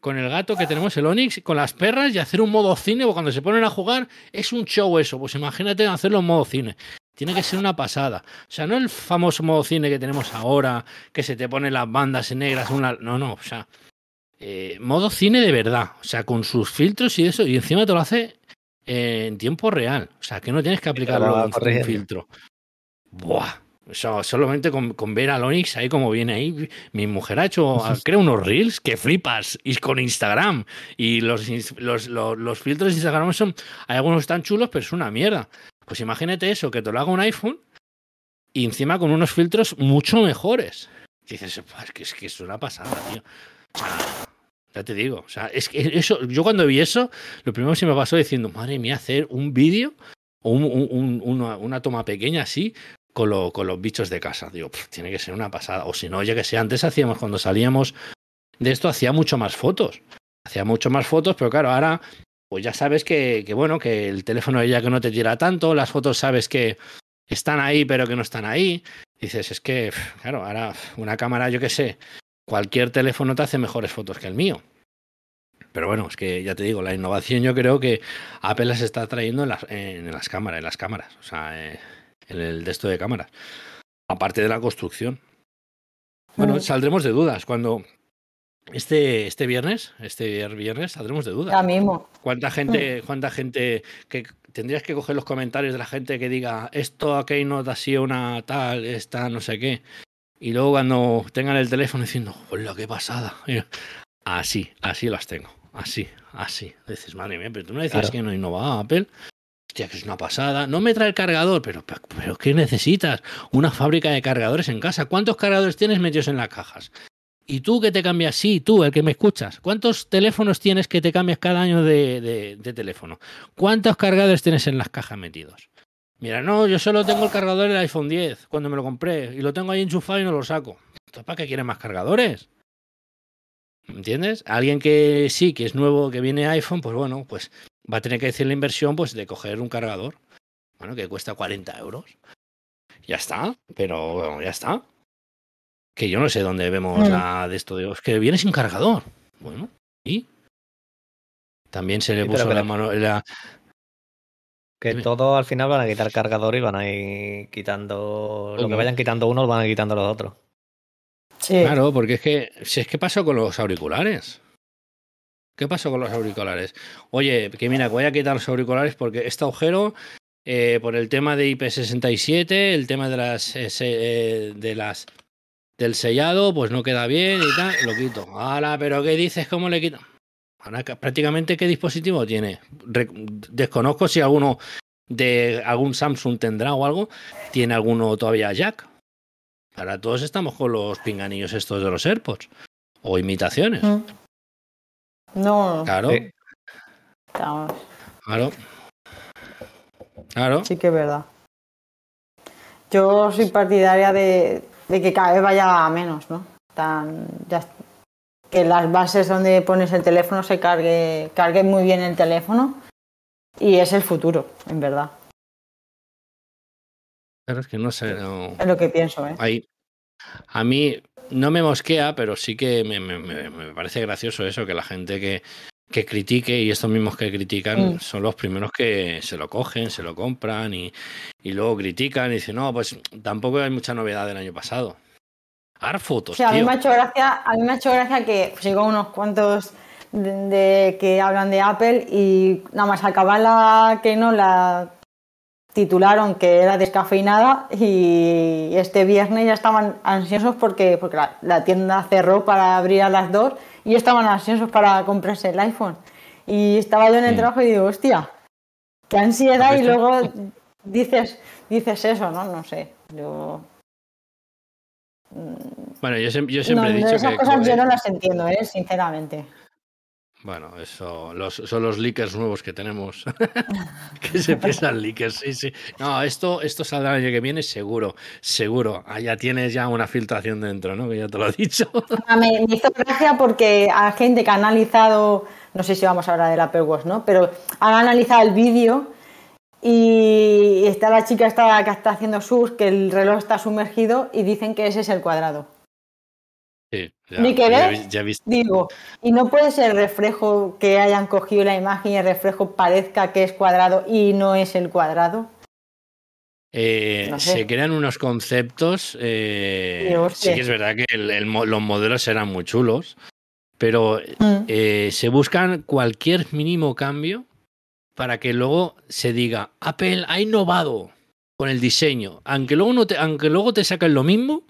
con el gato que tenemos, el Onix, con las perras y hacer un modo cine, cuando se ponen a jugar es un show eso. Pues imagínate hacerlo en modo cine. Tiene que ser una pasada. O sea, no el famoso modo cine que tenemos ahora, que se te ponen las bandas negras, una. No, no, o sea. eh, modo cine de verdad. O sea, con sus filtros y eso. Y encima te lo hace eh, en tiempo real. O sea, que no tienes que aplicarlo con un filtro. Buah. O sea, solamente con, con ver al Onix ahí como viene ahí. Mi mujer ha hecho, creo, unos reels que flipas. Y con Instagram. Y los, los, los, los filtros de Instagram son. Hay algunos que están chulos, pero es una mierda. Pues imagínate eso, que te lo haga un iPhone y encima con unos filtros mucho mejores. Dices, "Buah, es que, es que es una pasada, tío. Sea, ya te digo, o sea, es que eso, yo cuando vi eso, lo primero que se me pasó diciendo, madre mía, hacer un vídeo o un- un- un- una, toma pequeña así con, lo- con los bichos de casa. Digo, "Pf, tiene que ser una pasada. O si no, ya que sé, antes hacíamos, cuando salíamos de esto, hacía mucho más fotos. Hacía mucho más fotos, pero claro, ahora pues ya sabes que, que, bueno, que el teléfono ya que no te tira tanto, las fotos sabes que están ahí, pero que no están ahí. Dices, es que, claro, ahora una cámara, yo qué sé, cualquier teléfono te hace mejores fotos que el mío. Pero bueno, es que ya te digo, la innovación yo creo que Apple las está trayendo en las, en las cámaras, en las cámaras, o sea, eh, en el de esto de cámaras. Aparte de la construcción. Bueno, saldremos de dudas cuando este, este viernes, este viernes saldremos de dudas. Ya mismo. ¿Cuánta gente, cuánta gente que tendrías que coger los comentarios de la gente que diga esto a Keynote ha sido una tal, esta, no sé qué? Y luego cuando tengan el teléfono diciendo, hola, qué pasada. Así, así las tengo. Así, así. Dices, madre mía, pero tú no decías Claro. que no innovaba Apple. Hostia, que es una pasada. No me trae el cargador, pero, pero, pero ¿qué necesitas? Una fábrica de cargadores en casa. ¿Cuántos cargadores tienes metidos en las cajas? ¿Y tú que te cambias? Sí, tú, el que me escuchas. ¿Cuántos teléfonos tienes que te cambias cada año de, teléfono? ¿Cuántos cargadores tienes en las cajas metidos? Mira, no, yo solo tengo el cargador del iPhone 10 cuando me lo compré y lo tengo ahí enchufado y no lo saco. ¿Entonces para qué quieres más cargadores? ¿Entiendes? Alguien que sí, que es nuevo, que viene iPhone, pues bueno, pues va a tener que decir la inversión pues de coger un cargador. Bueno, que cuesta 40 euros. Ya está, pero bueno, ya está. Que yo no sé dónde vemos Mm. la de esto de es que viene sin cargador. Bueno, ¿y? También se le Sí, pero puso la mano. la- Que Dime. todos al final van a quitar cargador y van a ir quitando. Lo que vayan quitando unos, van a ir quitando los otros. Sí. Claro, porque es que, si es que pasó con los auriculares. ¿Qué pasó con los auriculares? Oye, que mira, que voy a quitar los auriculares porque este agujero, eh, por el tema de IP67, el tema de las, eh, eh, de las del sellado, pues no queda bien y tal, lo quito. Ahora, pero ¿qué dices? ¿Cómo le quito? Ahora, ca- prácticamente, ¿qué dispositivo tiene? Re- desconozco si alguno de algún Samsung tendrá o algo, tiene alguno todavía jack. Ahora todos estamos con los pinganillos estos de los AirPods. O imitaciones. Mm. No, Claro, Sí. vamos, claro. Claro. sí que es verdad. Yo soy partidaria de, de que cada vez vaya a menos, ¿no? Tan, ya- que las bases donde pones el teléfono se cargue, cargue muy bien el teléfono y es el futuro, en verdad. Claro, es que no sé. no- Es lo que pienso, ¿eh? Ahí. A mí no me mosquea, pero sí que me, me- me- me parece gracioso eso, que la gente que, que critique y estos mismos que critican Mm. son los primeros que se lo cogen, se lo compran y, y luego critican y dicen, no, pues tampoco hay mucha novedad del año pasado. Ahora fotos, Sí, a mí me ha hecho gracia, a mí me ha hecho gracia que sigo unos cuantos de, de- que hablan de Apple y nada más acabar la que no la titularon que era descafeinada y este viernes ya estaban ansiosos porque, porque la, la tienda cerró para abrir a las dos y estaban ansiosos para comprarse el iPhone. Y estaba yo en el trabajo y digo, hostia, qué ansiedad y luego dices, dices eso, ¿no? No sé. Yo, Bueno, yo, siem- yo siempre no, he dicho esas que. cosas yo no las entiendo, ¿eh? sinceramente. Bueno, eso los, son los leakers nuevos que tenemos. que se piensan leakers, sí, sí. No, esto, esto saldrá el año que viene seguro, seguro. Ah, ya tienes ya una filtración dentro, ¿no? Que ya te lo he dicho. Ah, Me, hizo gracia porque a gente que ha analizado, no sé si vamos a hablar del Apple Watch, ¿no? Pero han analizado el vídeo y está la chica esta que está haciendo sus, que el reloj está sumergido y dicen que ese es el cuadrado. Sí, ya, Ni que ya, ver. he vi- ya he visto. Digo, y no puede ser reflejo que hayan cogido la imagen y el reflejo parezca que es cuadrado y no es el cuadrado. Eh, No sé. Se crean unos conceptos. eh, Sí, que es verdad que el- el mo- los modelos eran muy chulos, pero Mm. eh, se buscan cualquier mínimo cambio para que luego se diga Apple ha innovado con el diseño, aunque luego no te, aunque luego te saquen lo mismo,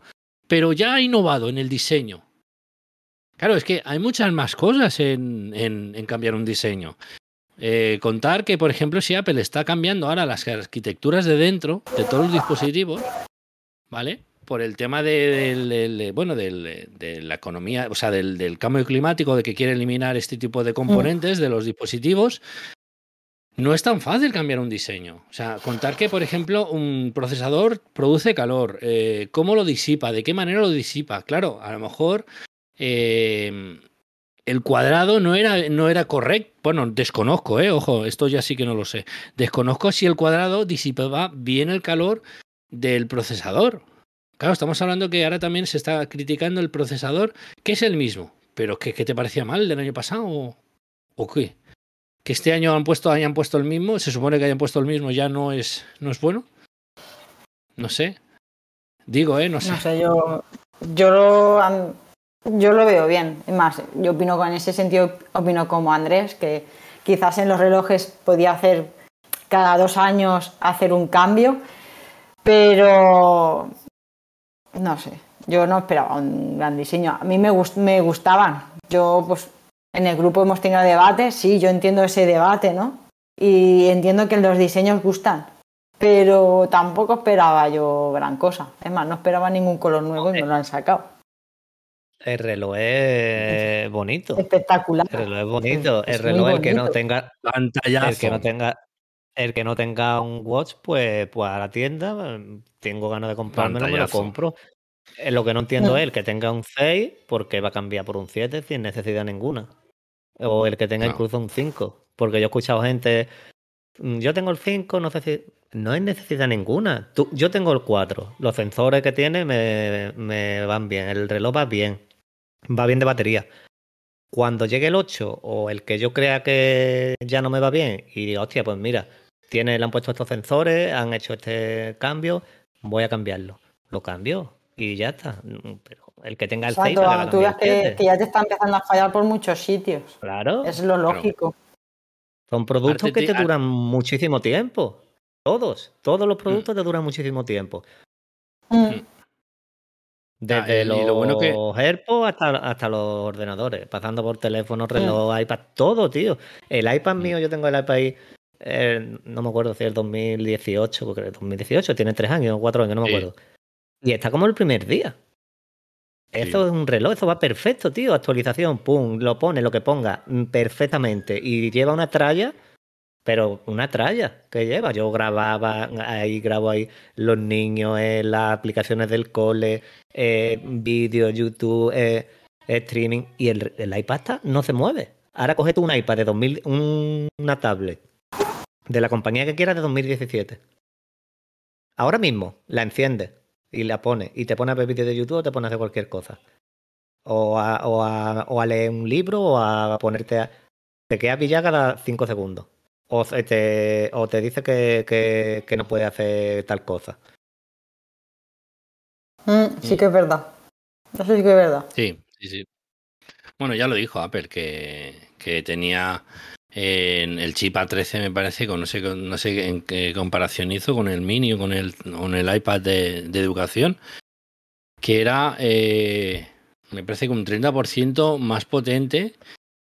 pero ya ha innovado en el diseño. Claro, es que hay muchas más cosas en, en- en cambiar un diseño. Eh, contar que, por ejemplo, si Apple está cambiando ahora las arquitecturas de dentro de todos los dispositivos, ¿vale? Por el tema de, bueno, de la economía, o sea, del, del cambio climático, de que quiere eliminar este tipo de componentes de los dispositivos, no es tan fácil cambiar un diseño. O sea, contar que, por ejemplo, un procesador produce calor, eh, cómo lo disipa, de qué manera lo disipa. Claro, a lo mejor eh, el cuadrado no era, no era correcto. Bueno, desconozco, eh, ojo, esto ya sí que no lo sé. Desconozco si el cuadrado disipaba bien el calor del procesador. Claro, estamos hablando que ahora también se está criticando el procesador, que es el mismo. Pero ¿qué, qué te parecía mal del año pasado? ¿O, o qué? Que este año han puesto, hayan puesto el mismo, se supone que hayan puesto el mismo, ya no es, no es bueno. No sé. Digo, eh, no sé. No sé, yo, yo, lo, yo lo veo bien. Es más, yo opino con ese sentido, opino como Andrés, que quizás en los relojes podía hacer cada dos años hacer un cambio, pero no sé, yo no esperaba un gran diseño. A mí me, gust- me gustaban. Yo, pues, en el grupo hemos tenido debate, sí, yo entiendo ese debate, ¿no? Y entiendo que los diseños gustan, pero tampoco esperaba yo gran cosa. Es más, no esperaba ningún color nuevo y me lo han sacado. El reloj es bonito. Espectacular. El reloj es bonito. Es El reloj, el que no tenga, Pantallazo. el que no tenga, el que no tenga un watch, pues, pues a la tienda, tengo ganas de comprármelo, me lo compro. Eh, Lo que no entiendo Mm. es el que tenga un 6, porque va a cambiar por un 7 sin necesidad ninguna. O el que tenga No. incluso un 5. Porque yo he escuchado gente, "Mm, yo tengo el 5, no sé si... No hay necesidad ninguna. Tú- yo tengo el 4. Los sensores que tiene me, me van bien. El reloj va bien. Va bien de batería. Cuando llegue el 8 o el que yo crea que ya no me va bien y diga, hostia, pues mira, tiene, le han puesto estos sensores, han hecho este cambio, voy a cambiarlo. Lo cambio y ya está. Mm, Pero el que tenga el 6 Exacto, ¿para qué va a tú el que, 7? que ya te está empezando a fallar por muchos sitios. Claro, Es lo lógico. son productos que te duran muchísimo tiempo. Todos, todos los productos te duran muchísimo tiempo. Mm. Desde el- y los lo bueno que- AirPods hasta, hasta los ordenadores, pasando por Mm. teléfono, reloj, iPad, todo, tío. El iPad Mm. mío, yo tengo el iPad ahí, eh, no me acuerdo si es el 2018, porque el 2018 tiene tres años o cuatro años, no me Sí. acuerdo. Y está como el primer día. Eso es un reloj, eso va perfecto, tío. Actualización, pum, lo pone, lo que ponga, mm, perfectamente. Y lleva una tralla, pero una tralla que lleva. Yo grababa ahí, grabo ahí los niños, eh, las aplicaciones del cole, eh, vídeos, YouTube, eh, streaming. Y el, iPad está- no se mueve. Ahora coge tú un iPad de 2000, un- una tablet de la compañía que quieras de 2017. Ahora mismo la enciendes y la pones y te pones a ver vídeos de YouTube o te pones a hacer cualquier cosa. O a, o a- o a leer un libro o a ponerte a... Te queda pillada cada 5 segundos. O se te, o te dice que, que- que no puede hacer tal cosa. Mm, sí que es verdad. Eso sí que es verdad. Sí, sí, sí. Bueno, ya lo dijo Apple, que, que tenía en el chip A13, me parece, con no sé, con- no sé en qué comparación hizo con el Mini o con el, con el iPad de, de educación, que era, eh, me parece que un 30% más potente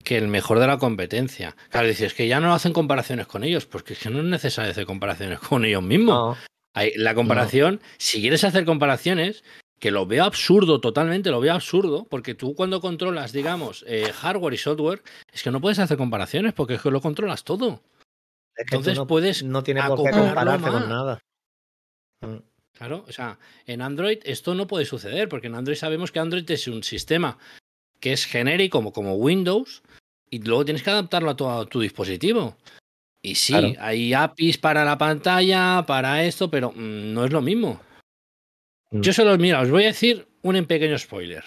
que el mejor de la competencia. Claro, dices que ya no hacen comparaciones con ellos, porque es que no es necesario hacer comparaciones con ellos mismos. No, Hay- la comparación, si quieres hacer comparaciones, que lo veo absurdo totalmente, lo veo absurdo, porque tú cuando controlas, digamos, eh, hardware y software, es que no puedes hacer comparaciones porque es que lo controlas todo. es que tú Entonces no, puedes no tiene por qué compararse con nada. Mm. Claro, o sea, en Android esto no puede suceder, porque en Android sabemos que Android es un sistema que es genérico como, como Windows, y luego tienes que adaptarlo a tu, a tu dispositivo. Y sí, Claro. hay APIs para la pantalla, para esto, pero mm, no es lo mismo. Mm. Yo solo, mira, os voy a decir un pequeño spoiler.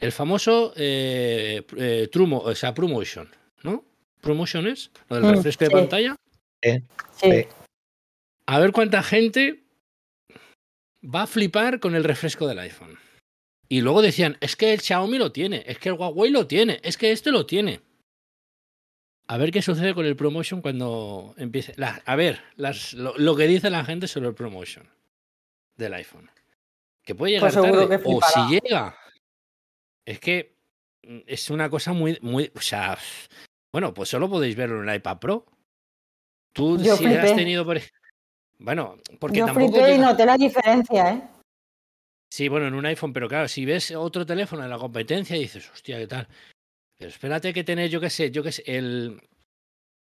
El famoso eh, eh, Trumo, o sea, ProMotion, ¿no? ProMotion es lo del Mm, refresco de pantalla. Sí. Sí. A ver cuánta gente va a flipar con el refresco del iPhone. Y luego decían, es que el Xiaomi lo tiene, es que el Huawei lo tiene, es que este lo tiene. A ver qué sucede con el ProMotion cuando empiece. la- a ver, las- lo, lo que dice la gente sobre el ProMotion del iPhone. Que puede llegar Pues tarde. que o si llega. Es que mm, es una cosa muy, muy. O sea, Bueno, pues solo podéis verlo en el iPad Pro. Tú Yo si has tenido por... Bueno, porque Yo tampoco flipé y llega- noté la diferencia, ¿eh? Sí, bueno, en un iPhone, pero claro, si ves otro teléfono en la competencia dices, hostia, ¿qué tal? Pero espérate que tenés, yo qué sé, yo qué sé, el,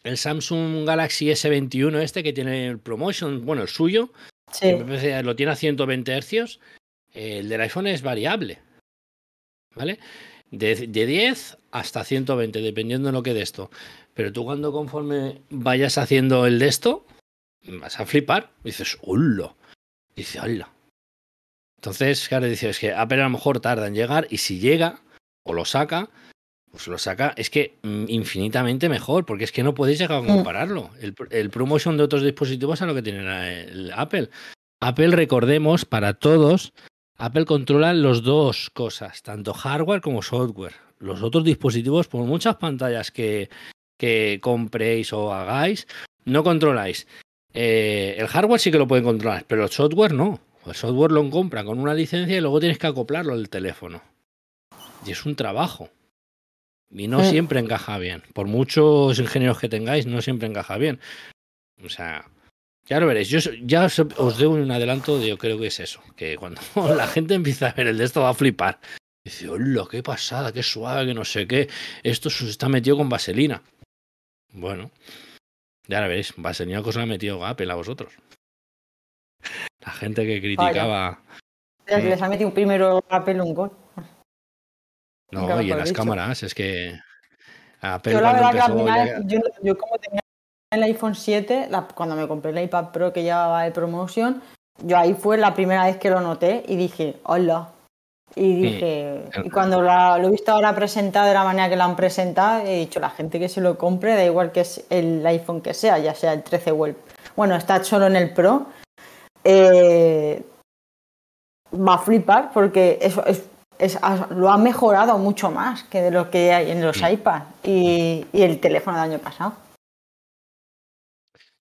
el Samsung Galaxy S21 este que tiene el ProMotion, bueno, el suyo, Lo tiene a 120 hercios, el del iPhone es variable, ¿vale? De, de 10 hasta 120, dependiendo de lo que de esto. Pero tú cuando conforme vayas haciendo el de esto, vas a flipar. Dices, ¡hola! Dice, ¡hola! Entonces, claro, dices es que Apple a lo mejor tarda en llegar y si llega o lo saca, pues lo saca, es que mm, infinitamente mejor, porque es que no podéis llegar a Mm. compararlo. El, el promotion de otros dispositivos a lo que tiene el Apple. Apple, recordemos, para todos, Apple controla los dos cosas, tanto hardware como software. Los otros dispositivos, por muchas pantallas que, que compréis o hagáis, no controláis. Eh, el hardware sí que lo pueden controlar, pero el software no. El software lo compra con una licencia y luego tienes que acoplarlo al teléfono. Y es un trabajo. Y no siempre encaja bien. Por muchos ingenieros que tengáis, no siempre encaja bien. O sea, ya lo veréis. Yo ya os, os doy un adelanto de yo creo que es eso. Que cuando la gente empieza a ver el de esto va a flipar. Dice, hola, qué pasada, qué suave, que no sé qué. Esto se está metido con vaselina. Bueno, ya lo veréis. Vaselina que os ha metido Apple a vosotros. La gente que criticaba. Les, Mm. les ha metido primero Apple un gol. No, Nunca y en las dicho. cámaras, es que. Apple Yo la verdad que al empezó final, ya- yo, yo como tenía el iPhone 7, la- cuando me compré el iPad Pro que llevaba de promotion, yo ahí fue la primera vez que lo noté y dije, hola. Y dije, y cuando la- lo he visto ahora presentado de la manera que lo han presentado, he dicho, la gente que se lo compre, da igual que es el iPhone que sea, ya sea el 13 o el... Bueno, está solo en el Pro. eh, va a flipar porque eso es, es- lo ha mejorado mucho más que de lo que hay en los Mm. iPads y, y el teléfono del año pasado.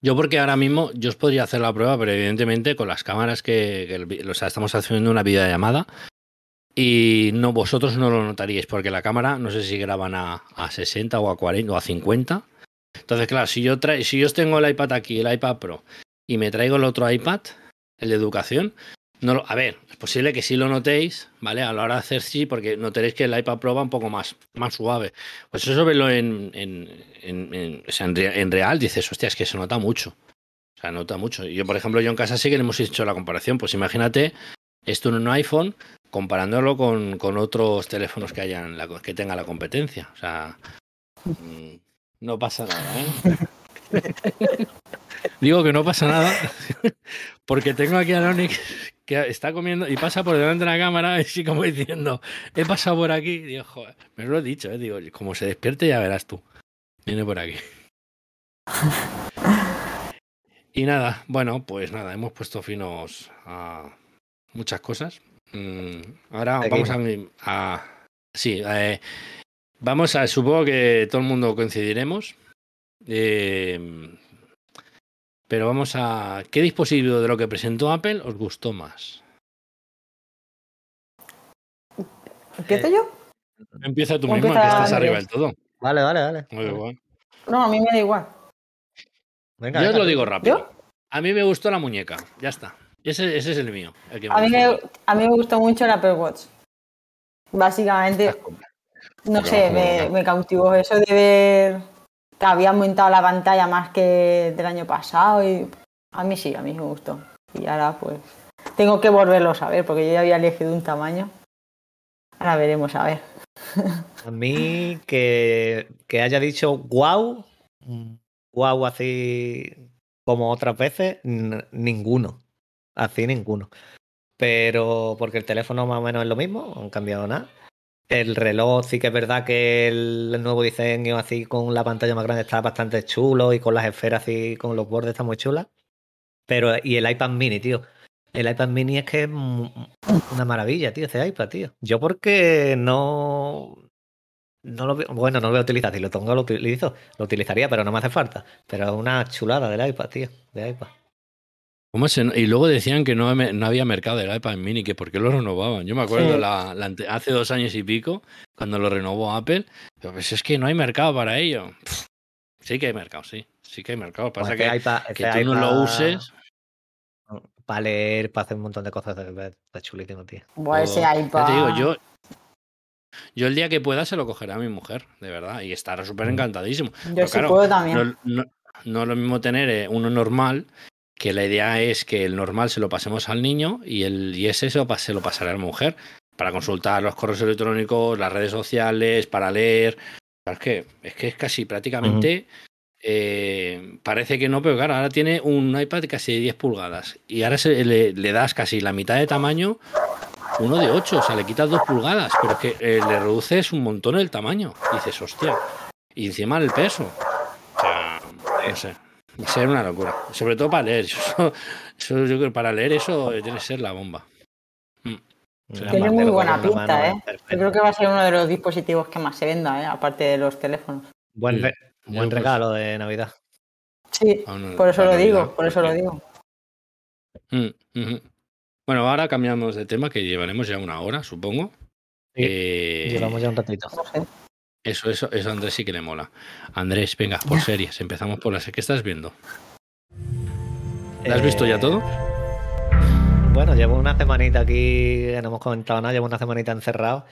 Yo porque ahora mismo yo os podría hacer la prueba, pero evidentemente con las cámaras que, que el vi- o sea, estamos haciendo una videollamada y no vosotros no lo notaríais porque la cámara no sé si graban a, a 60 o a 40 o a 50. Entonces, claro, si yo si yo os tengo el iPad aquí, el iPad Pro y me traigo el otro iPad, el de educación, no lo, a ver, es posible que sí lo notéis, ¿vale? A la hora de hacer sí, porque notaréis que el iPad Pro va un poco más, más suave. Pues eso verlo en, en, en, en- real, dices, hostia, es que se nota mucho. O sea, nota mucho. Yo, por ejemplo, yo en casa sí que le hemos hecho la comparación. Pues imagínate esto en un iPhone comparándolo con, con otros teléfonos que hayan la, que tenga la competencia. O sea, mm, no pasa nada, ¿eh? Digo que no pasa nada porque tengo aquí a Nonix que está comiendo y pasa por delante de la cámara así como diciendo, he pasado por aquí. Digo, joder, me lo he dicho, ¿eh? Digo, como se despierte ya verás tú. Viene por aquí. Y nada, bueno, pues nada, hemos puesto finos a muchas cosas. Mm, ahora vamos a, a- sí, eh, vamos a, supongo que todo el mundo coincidiremos. Eh, pero vamos a, ¿qué dispositivo de lo que presentó Apple os gustó más? ¿Empiezo yo? Empieza tú O misma, empieza que estás arriba del todo. Vale, vale, vale. Muy bien. No, a mí me da igual. Venga, Yo os venga, lo tú. digo rápido. ¿Yo? A mí me gustó la muñeca, ya está. Ese, ese es el mío. el que me A mí, me, a mí me gustó mucho el Apple Watch. Básicamente, no sé, me, me cautivó eso de ver que había aumentado la pantalla más que del año pasado y a mí sí, a mí me gustó. Y ahora pues tengo que volverlo a ver porque yo ya había elegido un tamaño. Ahora veremos a ver. A mí que, que haya dicho wow, wow así como otras veces, ninguno. Así ninguno. Pero porque el teléfono más o menos es lo mismo, no han cambiado nada. El reloj sí que es verdad que el, nuevo diseño así con la pantalla más grande está bastante chulo y con las esferas así con los bordes está muy chula. Pero y el iPad mini, tío. El iPad mini es que es una maravilla, tío, ese iPad, tío. Yo porque no no lo veo, bueno, no lo voy a utilizar, si lo tengo lo utilizo, lo utilizaría, pero no me hace falta. Pero es una chulada del iPad, tío, de iPad. ¿Cómo se- Y luego decían que no, no había mercado del iPad mini, que por qué lo renovaban. Yo me acuerdo Sí. la- la ante- hace dos años y pico, cuando lo renovó Apple, pero pues es que no hay mercado para ello. Pff, sí que hay mercado, sí. Sí que hay mercado. Pasa que, este iPad- que tú no lo uses. Para leer, para hacer un montón de cosas. Está chulísimo, tío. Buah, ese iPad. te digo, yo, yo el día que pueda se lo cogeré a mi mujer, de verdad, y estará súper encantadísimo. Yo Pero sí claro, puedo también. No, no- no es lo mismo tener eh, uno normal, que la idea es que el normal se lo pasemos al niño y, el, y ese se lo, se lo pasará a la mujer para consultar los correos electrónicos, las redes sociales, para leer. Es que es, que es casi prácticamente. eh, parece que no, pero claro, ahora tiene un iPad casi de 10 pulgadas y ahora se, le, le das casi la mitad de tamaño, uno de 8, o sea, le quitas 2 pulgadas, pero es que eh, le reduces un montón el tamaño. Y dices, hostia, y encima el peso. O sea, no sé. Va a ser una locura. Sobre todo para leer. Eso, eso yo creo que para leer eso tiene que ser la bomba. La Tiene parte muy buena pinta, mano ¿eh? es Yo creo que va a ser uno de los dispositivos que más se venda, ¿eh? aparte de los teléfonos. Buen, re- buen pues, regalo de Navidad. Sí, a una- por eso lo digo, por eso lo digo. Mm. Bueno, ahora cambiamos de tema, que llevaremos ya una hora, supongo. Sí, Eh, Llevamos ya un ratito. No sé. Eso, eso, eso a Andrés sí que le mola. Andrés, venga, por series. Empezamos por las ¿Qué estás viendo? ¿La has visto ya Eh, todo? Bueno, llevo una semanita aquí, que no hemos comentado nada, llevo una semanita encerrado.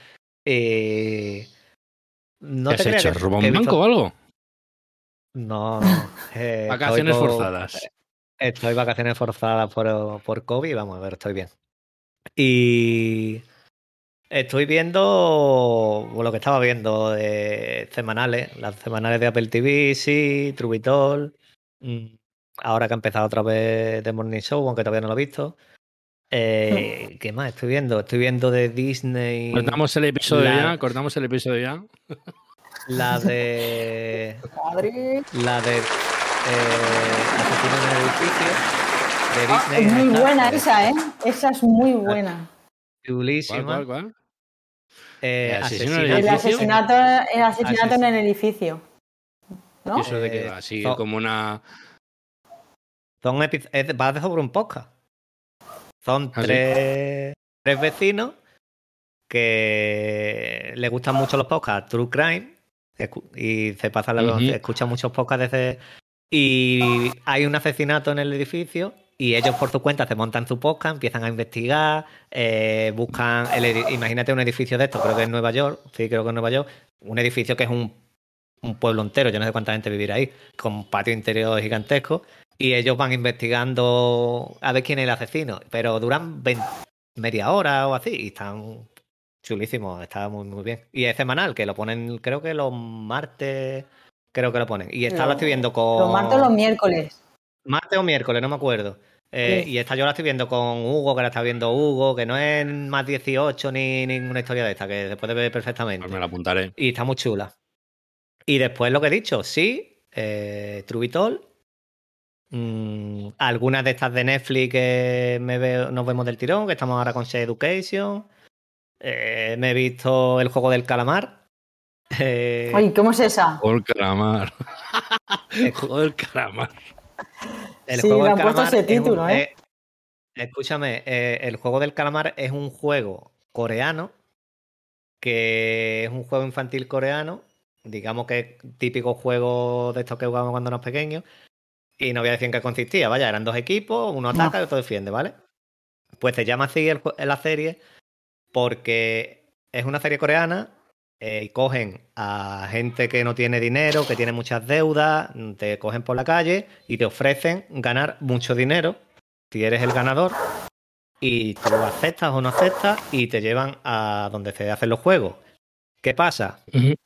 No ¿Qué te has hecho? que- ¿Robado que he un visto- banco o algo? No, no. eh, estoy Vacaciones por- forzadas. Estoy vacaciones forzadas por, por COVID, vamos a ver, estoy bien. Y estoy viendo lo que estaba viendo de semanales, las semanales de Apple TV, sí, Trubitol. mm, Ahora que ha empezado otra vez The Morning Show, aunque todavía no lo he visto. Eh, ¿Qué más estoy viendo? Estoy viendo de Disney. Cortamos el episodio La- ya, cortamos el episodio ya. La de. Madre. La de. Eh, Asesino en el edificio. De Ah, Disney. es muy buena esa, ¿eh? Esa es muy buena. ¿Cuál, Chulísima. cuál, cuál? Eh, Eh, Asesino asesino- el asesinato, el asesinato en el edificio. ¿No? ¿Y eso de qué Eh, va? Así so- como una. Son epi- va de sobre un podcast. Son ¿Ah, tres, tres vecinos que le gustan mucho los podcasts, True Crime, y se pasan la Ujú. escuchan muchos podcasts desde. Y hay un asesinato en el edificio y ellos por su cuenta se montan su podcast, empiezan a investigar, eh, buscan. El, imagínate un edificio de estos, creo que es Nueva York, sí, creo que es Nueva York, un edificio que es un, un pueblo entero, yo no sé cuánta gente vivirá ahí, con patio interior gigantesco y ellos van investigando a ver quién es el asesino, pero duran 20 media hora o así y están chulísimos, está muy muy bien. Y es semanal, que lo ponen creo que los martes, creo que lo ponen. Y esta Lo- la estoy viendo con... Los martes o los miércoles. Martes o miércoles, no me acuerdo. Eh, Sí. Y esta yo la estoy viendo con Hugo, que la está viendo Hugo, que no es más 18 ni ninguna historia de esta, que se puede ver perfectamente. Pues me la apuntaré. Y está muy chula. Y después lo que he dicho, sí, eh, Trubitol. mm, algunas de estas de Netflix que me veo, nos vemos del tirón, que estamos ahora con Sea Education. Eh, me he visto el juego del calamar. Eh, ¿cómo es esa? Joder, calamar. el, Joder, calamar. El Sí, juego le del han puesto ese es un- título, ¿eh? eh, escúchame, eh, el juego del calamar es un juego coreano que es un juego infantil coreano, digamos que es típico juego de estos que jugamos cuando éramos pequeños, y no voy a decir en qué consistía, vaya, eran dos equipos, uno No. ataca y otro defiende, ¿vale? Pues se llama así el la serie porque es una serie coreana eh, y cogen a gente que no tiene dinero, que tiene muchas deudas, te cogen por la calle y te ofrecen ganar mucho dinero si eres el ganador y tú aceptas o no aceptas y te llevan a donde se hacen los juegos. ¿Qué pasa?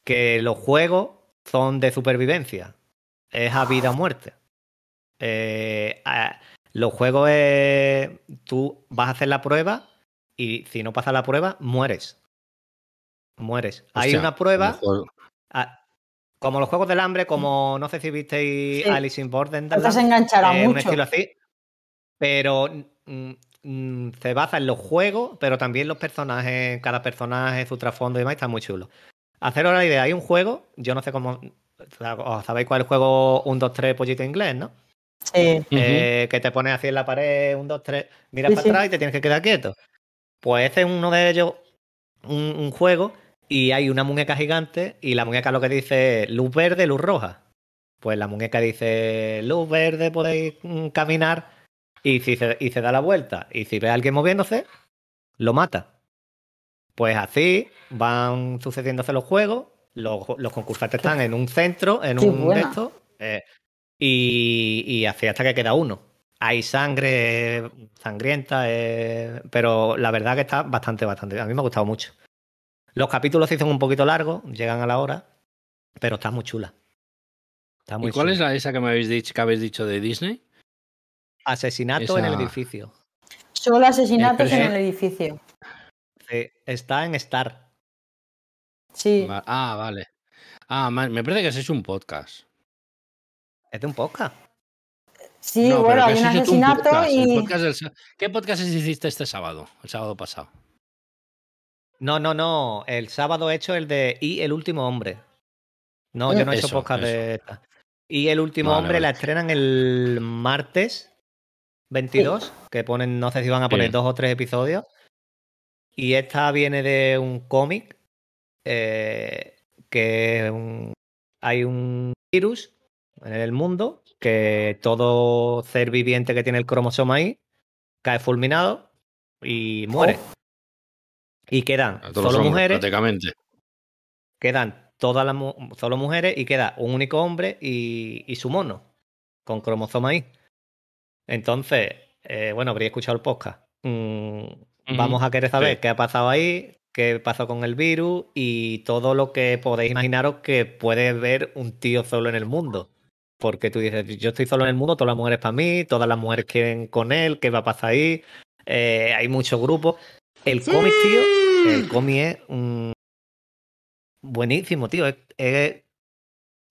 Que los juegos son de supervivencia, es a vida o muerte. Eh, a- los juegos es. Tú vas a hacer la prueba y si no pasas la prueba, mueres. Mueres. Hay una prueba. mejor- como los juegos del hambre, como no sé si visteis Sí. Alice in Borderland. Enganchará eh, un mucho. estilo así. Pero mm, mm, se basa en los juegos, pero también los personajes, cada personaje, su trasfondo y demás, está muy chulo. Haceros la idea, hay un juego, yo no sé cómo. Sabéis cuál es el juego 1, 2, 3, pollito inglés, ¿no? Sí. Eh, que te pones así en la pared, un, dos, tres, miras Sí, para sí. atrás y te tienes que quedar quieto. Pues ese es uno de ellos, un, un juego, y hay una muñeca gigante, y la muñeca lo que dice es luz verde, luz roja. Pues la muñeca dice luz verde, podéis mm, caminar, y, si se, y se da la vuelta, y si ve a alguien moviéndose, lo mata. Pues así van sucediéndose los juegos, los, los concursantes están en un centro, en Qué un buena. estos, eh, y, y así hasta que queda uno. Hay sangre sangrienta, eh, pero la verdad que está bastante, bastante. A mí me ha gustado mucho. Los capítulos se hicieron un poquito largos, llegan a la hora, pero está muy chula. Está muy ¿Y cuál chula. es la esa que me habéis dicho, que habéis dicho de Disney? Asesinato en el edificio. Solo asesinatos en el edificio. Sí, está en Star. Sí. Va- Ah, vale. Ah, me parece que has hecho un podcast. Es de un podcast. Sí, No, bueno, hay un asesinato podcast, y. podcast del sa- ¿Qué podcast hiciste este sábado? El sábado pasado. No, no, no. El sábado he hecho el de Y el último hombre. No, yo no he hecho podcast de esta. Y el último Vale, hombre vale. la estrenan el martes 22, que ponen, no sé si van a poner Sí. dos o tres episodios. Y esta viene de un cómic eh, que un- hay un virus en el mundo que todo ser viviente que tiene el cromosoma ahí cae fulminado y muere. Y quedan A todos los solo hombres, mujeres, Prácticamente. quedan todas las solo mujeres y queda un único hombre y, y su mono con cromosoma ahí. Entonces, eh, bueno, habría escuchado el podcast. Mm, Vamos a querer saber sí. qué ha pasado ahí, qué pasó con el virus y todo lo que podéis imaginaros que puede ver un tío solo en el mundo. Porque tú dices, yo estoy solo en el mundo, todas las mujeres para mí, todas las mujeres quieren con él, ¿qué va a pasar ahí? Eh, hay muchos grupos. El cómic, tío, el cómic es un... buenísimo, tío. Es, es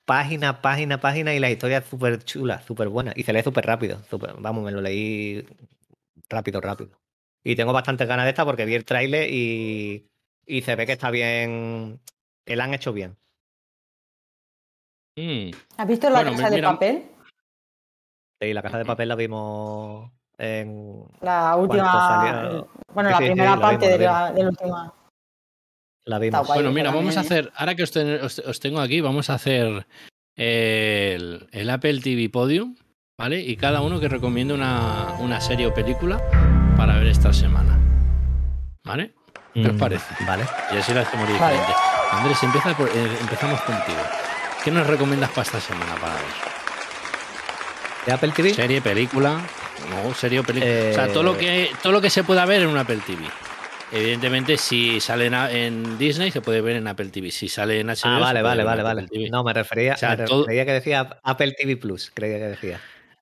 página, página, página y la historia es súper chula, súper buena. Y se lee súper rápido. vamos, me lo leí rápido, rápido. Y tengo bastantes ganas de esta porque vi el tráiler y, y se ve que está bien. Que la han hecho bien. Mm. ¿Has visto la Bueno, casa de papel? Y la casa de papel la vimos en. La última. salió? Bueno, Sí, la primera parte vimos, de la, de la última. La vimos. guay. Bueno, mira, vamos a hacer, ahora que os, ten- os- os tengo aquí, vamos a hacer el, el Apple TV Podium, ¿vale? Y cada uno que recomiende una, una serie o película para ver esta semana. ¿Vale? ¿Qué os Mm, parece? Vale. Y así lo hacemos Vale. diferente. Andrés, empieza por- eh, empezamos contigo. ¿Qué nos recomiendas para esta semana para ver? ¿De Apple TV? ¿Serie, película? No, serie o película. O sea, Eh, todo lo, que, todo lo que se pueda ver en un Apple TV. Evidentemente, si sale en, en Disney, se puede ver en Apple TV. Si sale en HBO, Ah, vale, vale, vale, vale. No, me refería, O sea, me todo- refería que decía Apple TV Plus, creía que decía.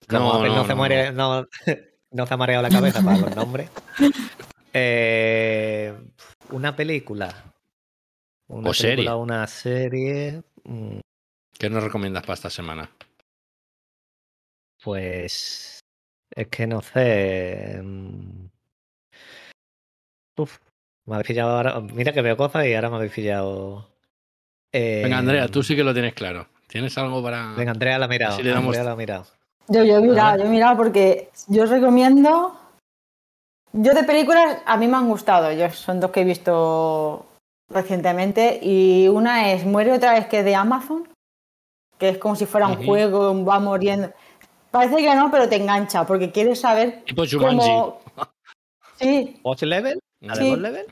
Como No, Apple no, no, se no, muere, no, no se ha mareado la cabeza para los nombres. Eh, una película. Una O serie. película, una serie. mm, ¿Qué nos recomiendas para esta semana? Pues. Es que no sé. mm, Uf, me habéis pillado ahora. Mira que veo cosas y ahora me habéis pillado. Venga, Andrea, tú Eh, sí que lo tienes claro. ¿Tienes algo para...? Venga, Andrea la ha mirado. Le damos- Andrea la ha mirado. Yo, yo he mirado, yo he mirado porque yo os recomiendo. Yo de películas a mí me han gustado. Yo son dos que he visto recientemente. Y una es Muere otra vez que es de Amazon. Que es como si fuera un juego, va muriendo. Parece que no, pero te engancha porque quieres saber Tipo Jumanji. cómo. Sí, ¿Watch level? ¿La de Sí. Watch level?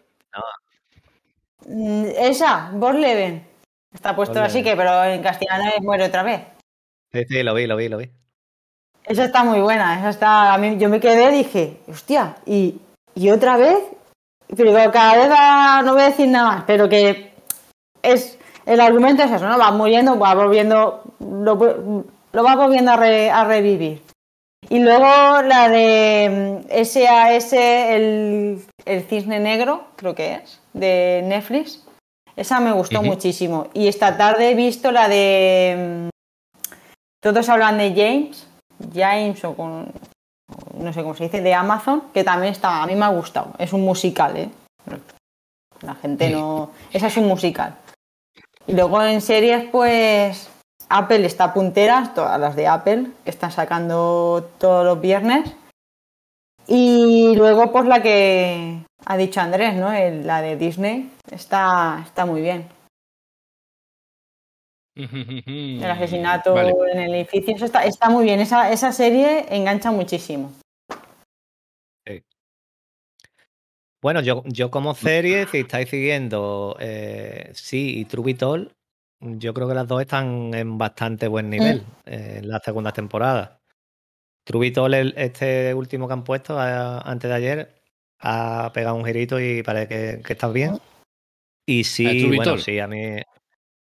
mm, esa, Boss Leven. Está puesto Boss así que, pero en castellano Muere otra vez. Sí, sí, lo vi, lo vi, lo vi. Esa está muy buena, esa está. A mí, yo me quedé y dije, hostia, y, y otra vez, pero digo, cada vez va- no voy a decir nada más, pero que es el argumento es eso, ¿no? Va muriendo, va volviendo, lo, lo va volviendo a, re- a revivir. Y luego la de mm, SAS, el, el cisne negro, creo que es, de Netflix. Esa me gustó muchísimo. Y esta tarde he visto la de. mm, Todos hablan de James, James o con. No sé cómo se dice, de Amazon, que también está. A mí me ha gustado. Es un musical, ¿eh? La gente no. Esa es un musical. Y luego en series, pues. Apple está puntera, todas las de Apple, que están sacando todos los viernes. Y luego, pues la que ha dicho Andrés, ¿no? El- la de Disney, está, está muy bien. El asesinato Vale. en el edificio, eso está, está muy bien. Esa, esa serie engancha muchísimo. Bueno, yo, yo como serie, si estáis siguiendo eh, sí y Trubitol, yo creo que las dos están en bastante buen nivel eh, en la segunda temporada. Trubitol, este último que han puesto a- antes de ayer, ha pegado un girito y parece que, que está bien. Y sí, bueno, sí, a mí.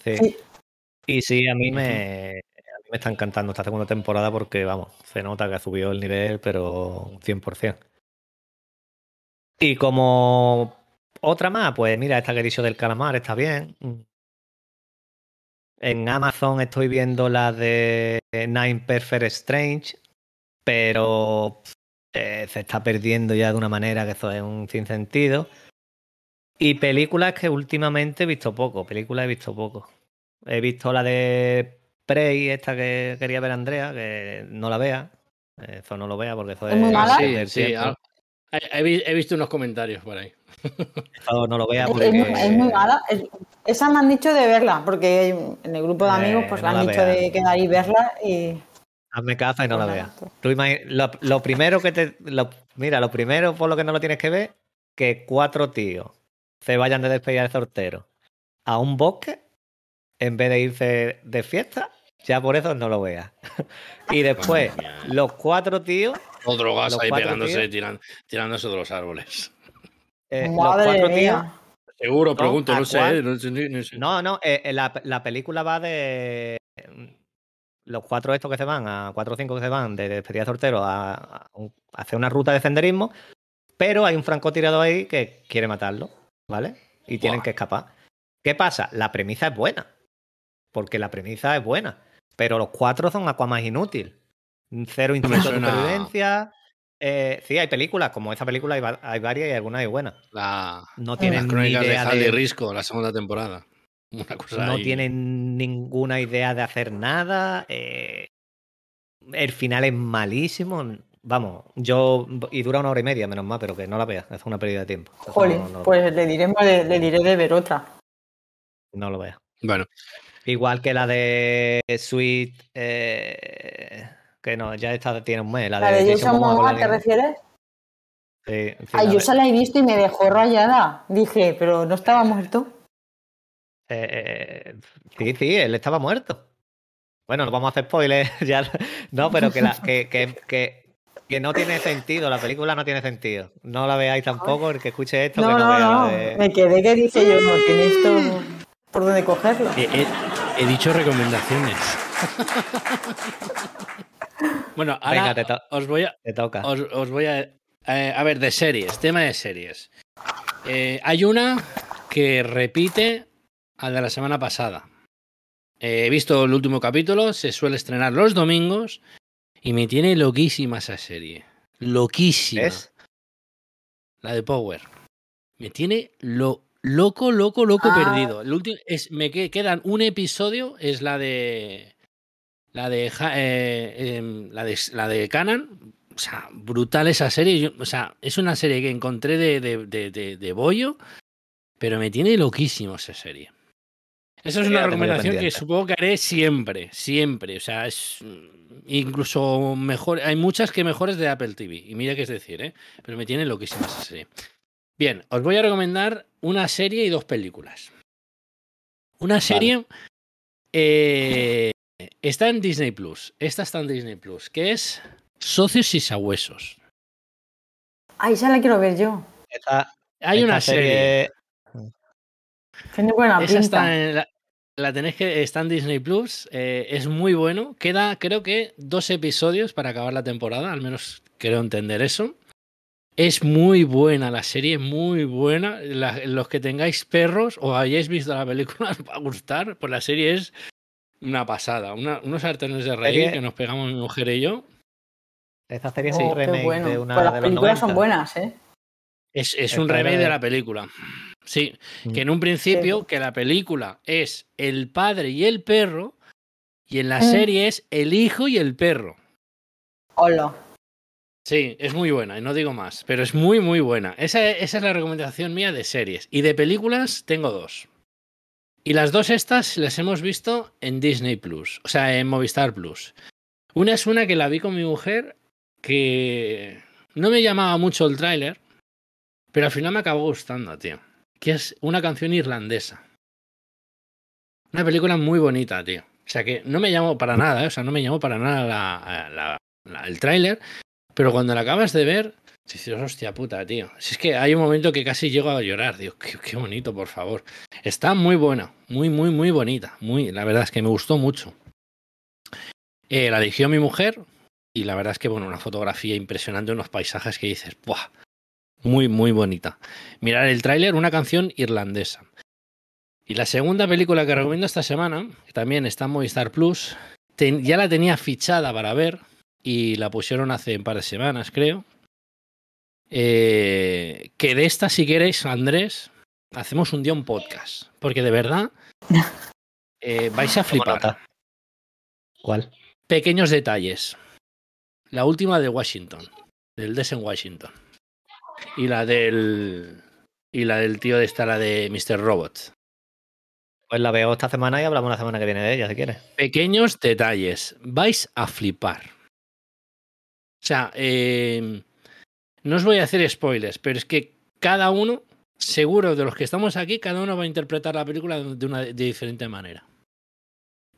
Sí. Sí. Y sí, a mí me, a mí me está encantando esta segunda temporada porque, vamos, se nota que ha subido el nivel, pero 100%. Y como otra más, pues mira, esta que he dicho del calamar está bien. En Amazon estoy viendo la de Nine Perfect Strange, pero eh, se está perdiendo ya de una manera que eso es un sinsentido. Y películas que últimamente he visto poco, películas he visto poco. He visto la de Prey, esta que quería ver Andrea, que no la vea. Eso no lo vea porque eso ¿Es muy mala? Perder sí, sí. He, he vi- he visto unos comentarios por ahí. No lo vea Es, porque... es muy- es muy mala. Es- esa me han dicho de verla, porque en el grupo de Eh, amigos pues no me han dicho de quedar y verla y... Hazme caso y no la Pues veas. lo, lo primero que te. lo- mira, lo primero por lo que no lo tienes que ver, que cuatro tíos se vayan de despedida de sortero a un bosque en vez de irse de fiesta, ya por eso no lo veas. y después, los cuatro tíos, O drogas ahí pegándose, tíos. tiran- tirándose de los árboles. eh, los cuatro tíos. mía. Seguro, No, pregunto, ¿a no sé, eh, no sé, ni sé. No, no, eh, eh, la, la película va de. Los cuatro estos que se van, a cuatro o cinco que se van de despedida de sortero a, a hacer una ruta de senderismo, pero hay un francotirador ahí que quiere matarlo, ¿vale? Y tienen que escapar. ¿Qué pasa? La premisa es buena, porque la premisa es buena, pero los cuatro son Aquaman inútil. Cero instinto de suena- supervivencia. Eh, sí, hay películas, como esa película hay, va- hay varias y algunas hay buenas. La- No las tienen ni crónicas de idea Harley de, Risco, la segunda temporada. Una cosa no ahí. tienen ninguna idea de hacer nada. eh, el final es malísimo. Vamos, yo. Y dura una hora y media, menos mal, pero que no la veas. Es una pérdida de tiempo. Jolín, no, no lo- pues le, diremos, le, le diré de ver otra. no lo veas. Bueno, Igual que la de Sweet. eh, que no, ya esta tiene un mes. La, ¿La de Jason Momoa te refieres? Sí, sí, Ay, yo de- se la he visto y me dejó rayada. Dije, pero no estaba muerto. Eh, eh, sí, sí, él estaba muerto. Bueno, no vamos a hacer spoilers ya. No, pero que, la, que, que, que, que no tiene sentido, la película no tiene sentido. No la veáis tampoco, el que escuche esto, No, que no, no, vea no. la de- Me quedé que dije yo, no tiene esto por dónde cogerlo. he, he- he dicho recomendaciones. bueno, ahora Venga, te, to- os voy a, te toca. os, os voy a. eh, a ver, de series, tema de series. Eh, hay una que repite al de la semana pasada. Eh, he visto el último capítulo, se suele estrenar los domingos y me tiene loquísima esa serie. Loquísima. ¿Ves? La de Power. Me tiene lo, loco, loco, loco Ah. perdido. El último es, me que- quedan un episodio, es la de. La de. Eh, em, la de la de Canan. O sea, brutal esa serie. Yo- o sea, es una serie que encontré de, de, de, de- bollo, pero me tiene loquísimo esa serie. Esa es una recomendación que supongo que haré siempre, siempre. O sea, es mm, incluso mejor. Hay muchas que mejores de Apple TV. Y mira qué es decir, ¿eh? Pero me tiene loquísima esa serie. Bien, os voy a recomendar una serie y dos películas. Una serie eh, está en Disney Plus. Esta está en Disney Plus, que es Socios y Sabuesos. Ay, esa la quiero ver yo. Esta- Hay esta una serie. Tiene buena Esa pinta. está en la, la tenéis que está en Disney Plus. eh, es muy bueno. Queda, creo que, dos episodios para acabar la temporada. Al menos quiero entender eso. Es muy buena la serie, muy buena. La- los que tengáis perros o hayáis visto la película os va a gustar. Pues la serie es una pasada. Una- unos sartenes de reír Serie- que nos pegamos mi mujer y yo. Esta serie es Oh, un qué remake bueno. de una Pues las de los películas son 90. buenas, ¿eh? Es, es un remake de de- la película. Sí, Mm. que en un principio que la película es el padre y el perro, Y en la Mm. serie es El hijo y el perro. Hola. Sí, es muy buena, y no digo más, pero es muy, muy buena. Esa, esa es la recomendación mía de series. Y de películas tengo dos. Y las dos estas las hemos visto en Disney Plus, o sea, en Movistar Plus. Una es una que la vi con mi mujer, que no me llamaba mucho el tráiler, pero al final me acabó gustando, tío. Que es una canción irlandesa. Una película muy bonita, tío. O sea que no me llamó para nada, ¿eh? o sea, no me llamó para nada la- la- el tráiler, pero cuando la acabas de ver, dices, hostia puta, tío. Si es que hay un momento que casi llego a llorar, digo, qué, bonito, por favor. Está muy buena, muy, muy, muy bonita. Muy, la verdad es que me gustó mucho. Eh, la dirigió mi mujer y la verdad es que, bueno, una fotografía impresionante, unos paisajes que dices, ¡buah! Muy, muy bonita. Mirar el tráiler, una canción irlandesa. Y la segunda película que recomiendo esta semana, que también está en Movistar Plus, ten- ya la tenía fichada para ver y la pusieron hace un par de semanas, creo. Eh, que de esta, si queréis, Andrés, hacemos un día un podcast. Porque de verdad eh, vais a flipar. ¿Cuál? Pequeños detalles. La última de Washington, del Des en Washington. Y la del. Y la del tío de esta, la de Mr. Robot. Pues la veo esta semana y hablamos la semana que viene de ella, si quieres. Pequeños detalles. Vais a flipar. O sea, eh, no os voy a hacer spoilers, pero es que cada uno, seguro de los que estamos aquí, cada uno va a interpretar la película de una de diferente manera.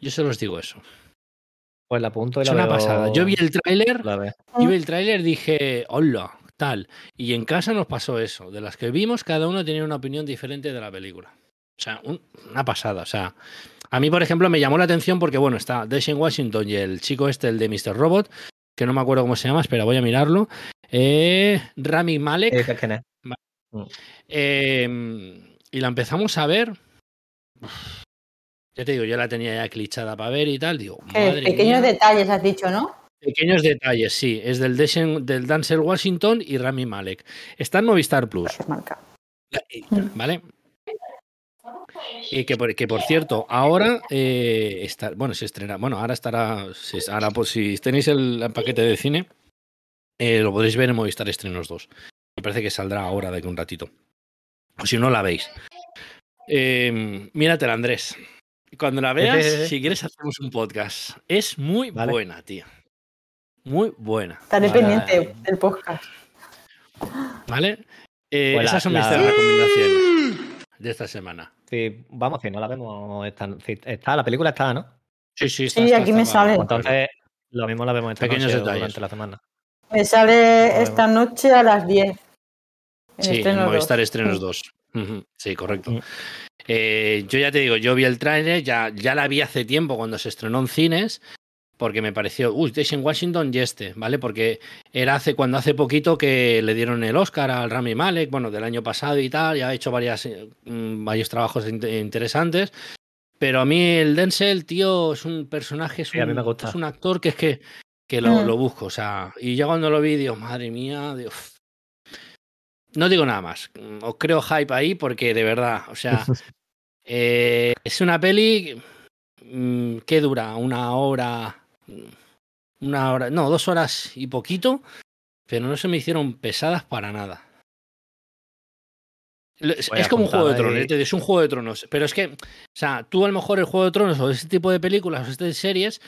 Yo se los digo eso. Pues la apunto y Es la una veo- pasada. Yo vi el tráiler. Yo vi el tráiler dije, hola, tal. Y en casa nos pasó eso. De las que vimos, cada uno tenía una opinión diferente de la película. O sea, un- una pasada. O sea, a mí, por ejemplo, me llamó la atención porque, bueno, está Deshaun Washington y el chico este, el de Mr. Robot, que no me acuerdo cómo se llama, espera, voy a mirarlo. Eh, Rami Malek. ¿Qué dices quién es? Eh, y la empezamos a ver. Ya te digo, yo la tenía ya clichada para ver y tal. Digo, Eh, madre pequeños mía. detalles has dicho, ¿no? Pequeños detalles, sí. Es del, Deshaun- del Dancer Washington y Rami Malek. Está en Movistar Plus, Es marca. ¿vale? Y que por, que por cierto, ahora eh, está, bueno, se estrena, bueno, ahora estará, si, ahora pues, si tenéis el, paquete de cine, eh, lo podréis ver en Movistar Estrenos 2. Me parece que saldrá ahora de que un ratito. O si no la veis. Eh, míratela, Andrés. Cuando la veas, si quieres, hacemos un podcast. Es muy Vale. buena, tío. Muy buena. Estaré Vale. pendiente del podcast. ¿Vale? Eh, Pues la- esas son mis la- tres recomendaciones de esta semana. Sí, vamos, si no la vemos. Está, sí, está, la película está, ¿no? Sí, sí, Sí, aquí me sale. Entonces, lo mismo la vemos esta Pequeños noche durante la semana. Me sale esta noche a las 10. En Sí, en Movistar dos. Estrenos 2. Ujú, Sí, correcto. Mm. Eh, yo ya te digo, yo vi el tráiler, ya, ya la vi hace tiempo cuando se estrenó en cines, porque me pareció, uy, en Washington y este, ¿vale? Porque era hace cuando hace poquito que le dieron el Oscar al Rami Malek, bueno, del año pasado y tal, ya ha hecho varias, mm, varios trabajos in- interesantes. Pero a mí el Denzel, tío, es un personaje, es Sí, un, es actor que es que, que lo, Mm. lo busco, o sea, y ya cuando lo vi, digo, madre mía, digo, uf. no digo nada más, mm, os creo hype ahí porque de verdad, o sea, eh, es una peli que dura una hora, una hora, no, dos horas y poquito, pero no se me hicieron pesadas para nada. Es, Voy a es como un juego de tronos, es un juego de tronos, pero es que, o sea, tú a lo mejor el juego de tronos o ese tipo de películas o este de series,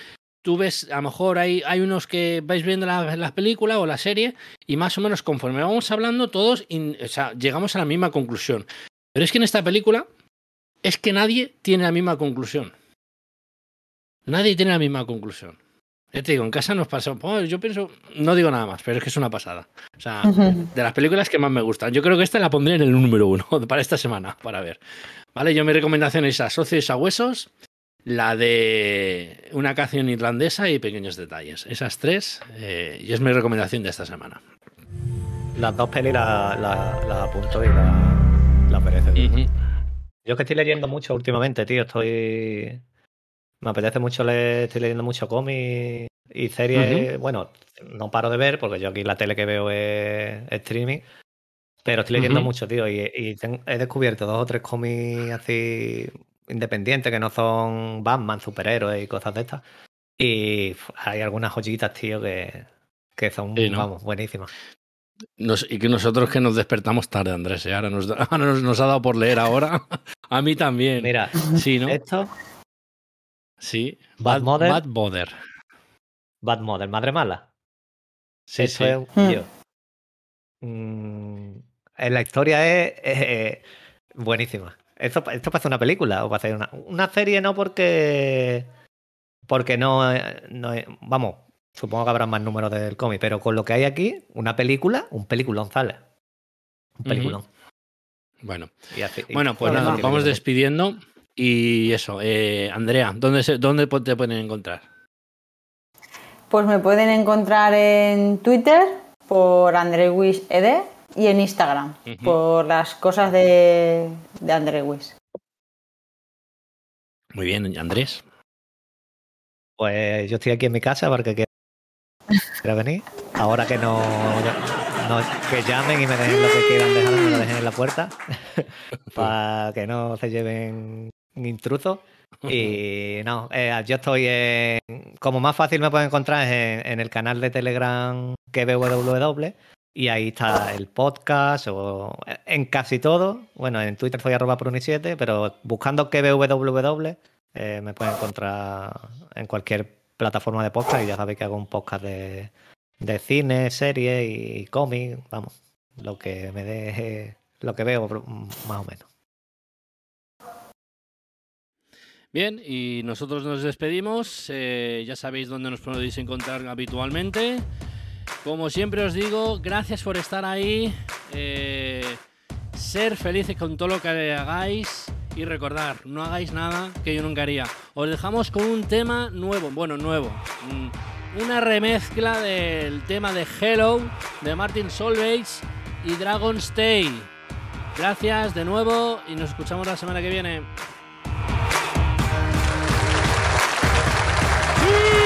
tú ves, a lo mejor hay, hay unos que vais viendo la, la película o la serie y más o menos conforme vamos hablando todos, in- o sea, llegamos a la misma conclusión. Pero es que en esta película es que nadie tiene la misma conclusión. Nadie tiene la misma conclusión. Ya te digo, en casa nos pasa. pues, yo pienso, no digo nada más, pero es que es una pasada. O sea, de las películas que más me gustan. Yo creo que esta la pondré en el número uno para esta semana, para ver. Vale, yo mi recomendación es a Socios a Huesos, la de una canción irlandesa y pequeños detalles. Esas tres, eh, y es mi recomendación de esta semana. Las dos pelis las la, la apunto y las la merece. Yo es que estoy leyendo mucho últimamente, tío. Estoy. Me apetece mucho leer, estoy leyendo mucho cómics y series. Bueno, no paro de ver porque yo aquí la tele que veo es streaming. Pero estoy leyendo mucho, tío. Y, y ten- he descubierto dos o tres cómics así independientes que no son Batman, superhéroes y cosas de estas. Y hay algunas joyitas, tío, que, que son, Sí, ¿no? vamos, buenísimas. Nos- y que nosotros que nos despertamos tarde, Andrés, ¿eh? ahora, nos, da- ahora nos, nos ha dado por leer ahora. A mí también. Mira, sí, ¿no? esto, Sí. Bad Mother. Bad Mother. Bad Mother, Madre Mala. Sí, Eso sí. es un Hmm. Mm, la historia es buenísima. Esto, esto parece una película o parece una, una serie, no porque. Porque no, no Vamos, supongo que habrá más números del cómic, pero con lo que hay aquí, una película, un peliculón sale. Un peliculón. Bueno, Y así- y- bueno pues nada, sí, vamos despidiendo. Y eso, eh, Andrea, ¿dónde, se, ¿dónde po- te pueden encontrar? Pues me pueden encontrar en Twitter por AndrewWishED y en Instagram por las cosas de, de Andrewwish. Muy bien, Andrés. Pues yo estoy aquí en mi casa para que quiera quiera venir. Ahora que no, no- que llamen y me dejen lo que quieran dejar, me lo dejen en la puerta. para que no se lleven intrusos. Y no, eh, yo estoy en, como más fácil me pueden encontrar es en, en el canal de Telegram que y ahí está el podcast o en casi todo. Bueno, en Twitter soy arroba pruni7, pero buscando que www eh, me pueden encontrar en cualquier plataforma de podcast y ya sabéis que hago un podcast de, de cine, serie y cómic, vamos, lo que me deje, lo que veo más o menos. Bien, y nosotros nos despedimos. eh, ya sabéis dónde nos podéis encontrar habitualmente. Como siempre os digo, gracias por estar ahí. eh, ser felices con todo lo que hagáis. Y recordar, no hagáis nada que yo nunca haría. Os dejamos con un tema nuevo. Bueno, nuevo. mm, Una remezcla del tema de Hello de Martin Solveig y Dragon's Day. Gracias de nuevo y nos escuchamos la semana que viene. I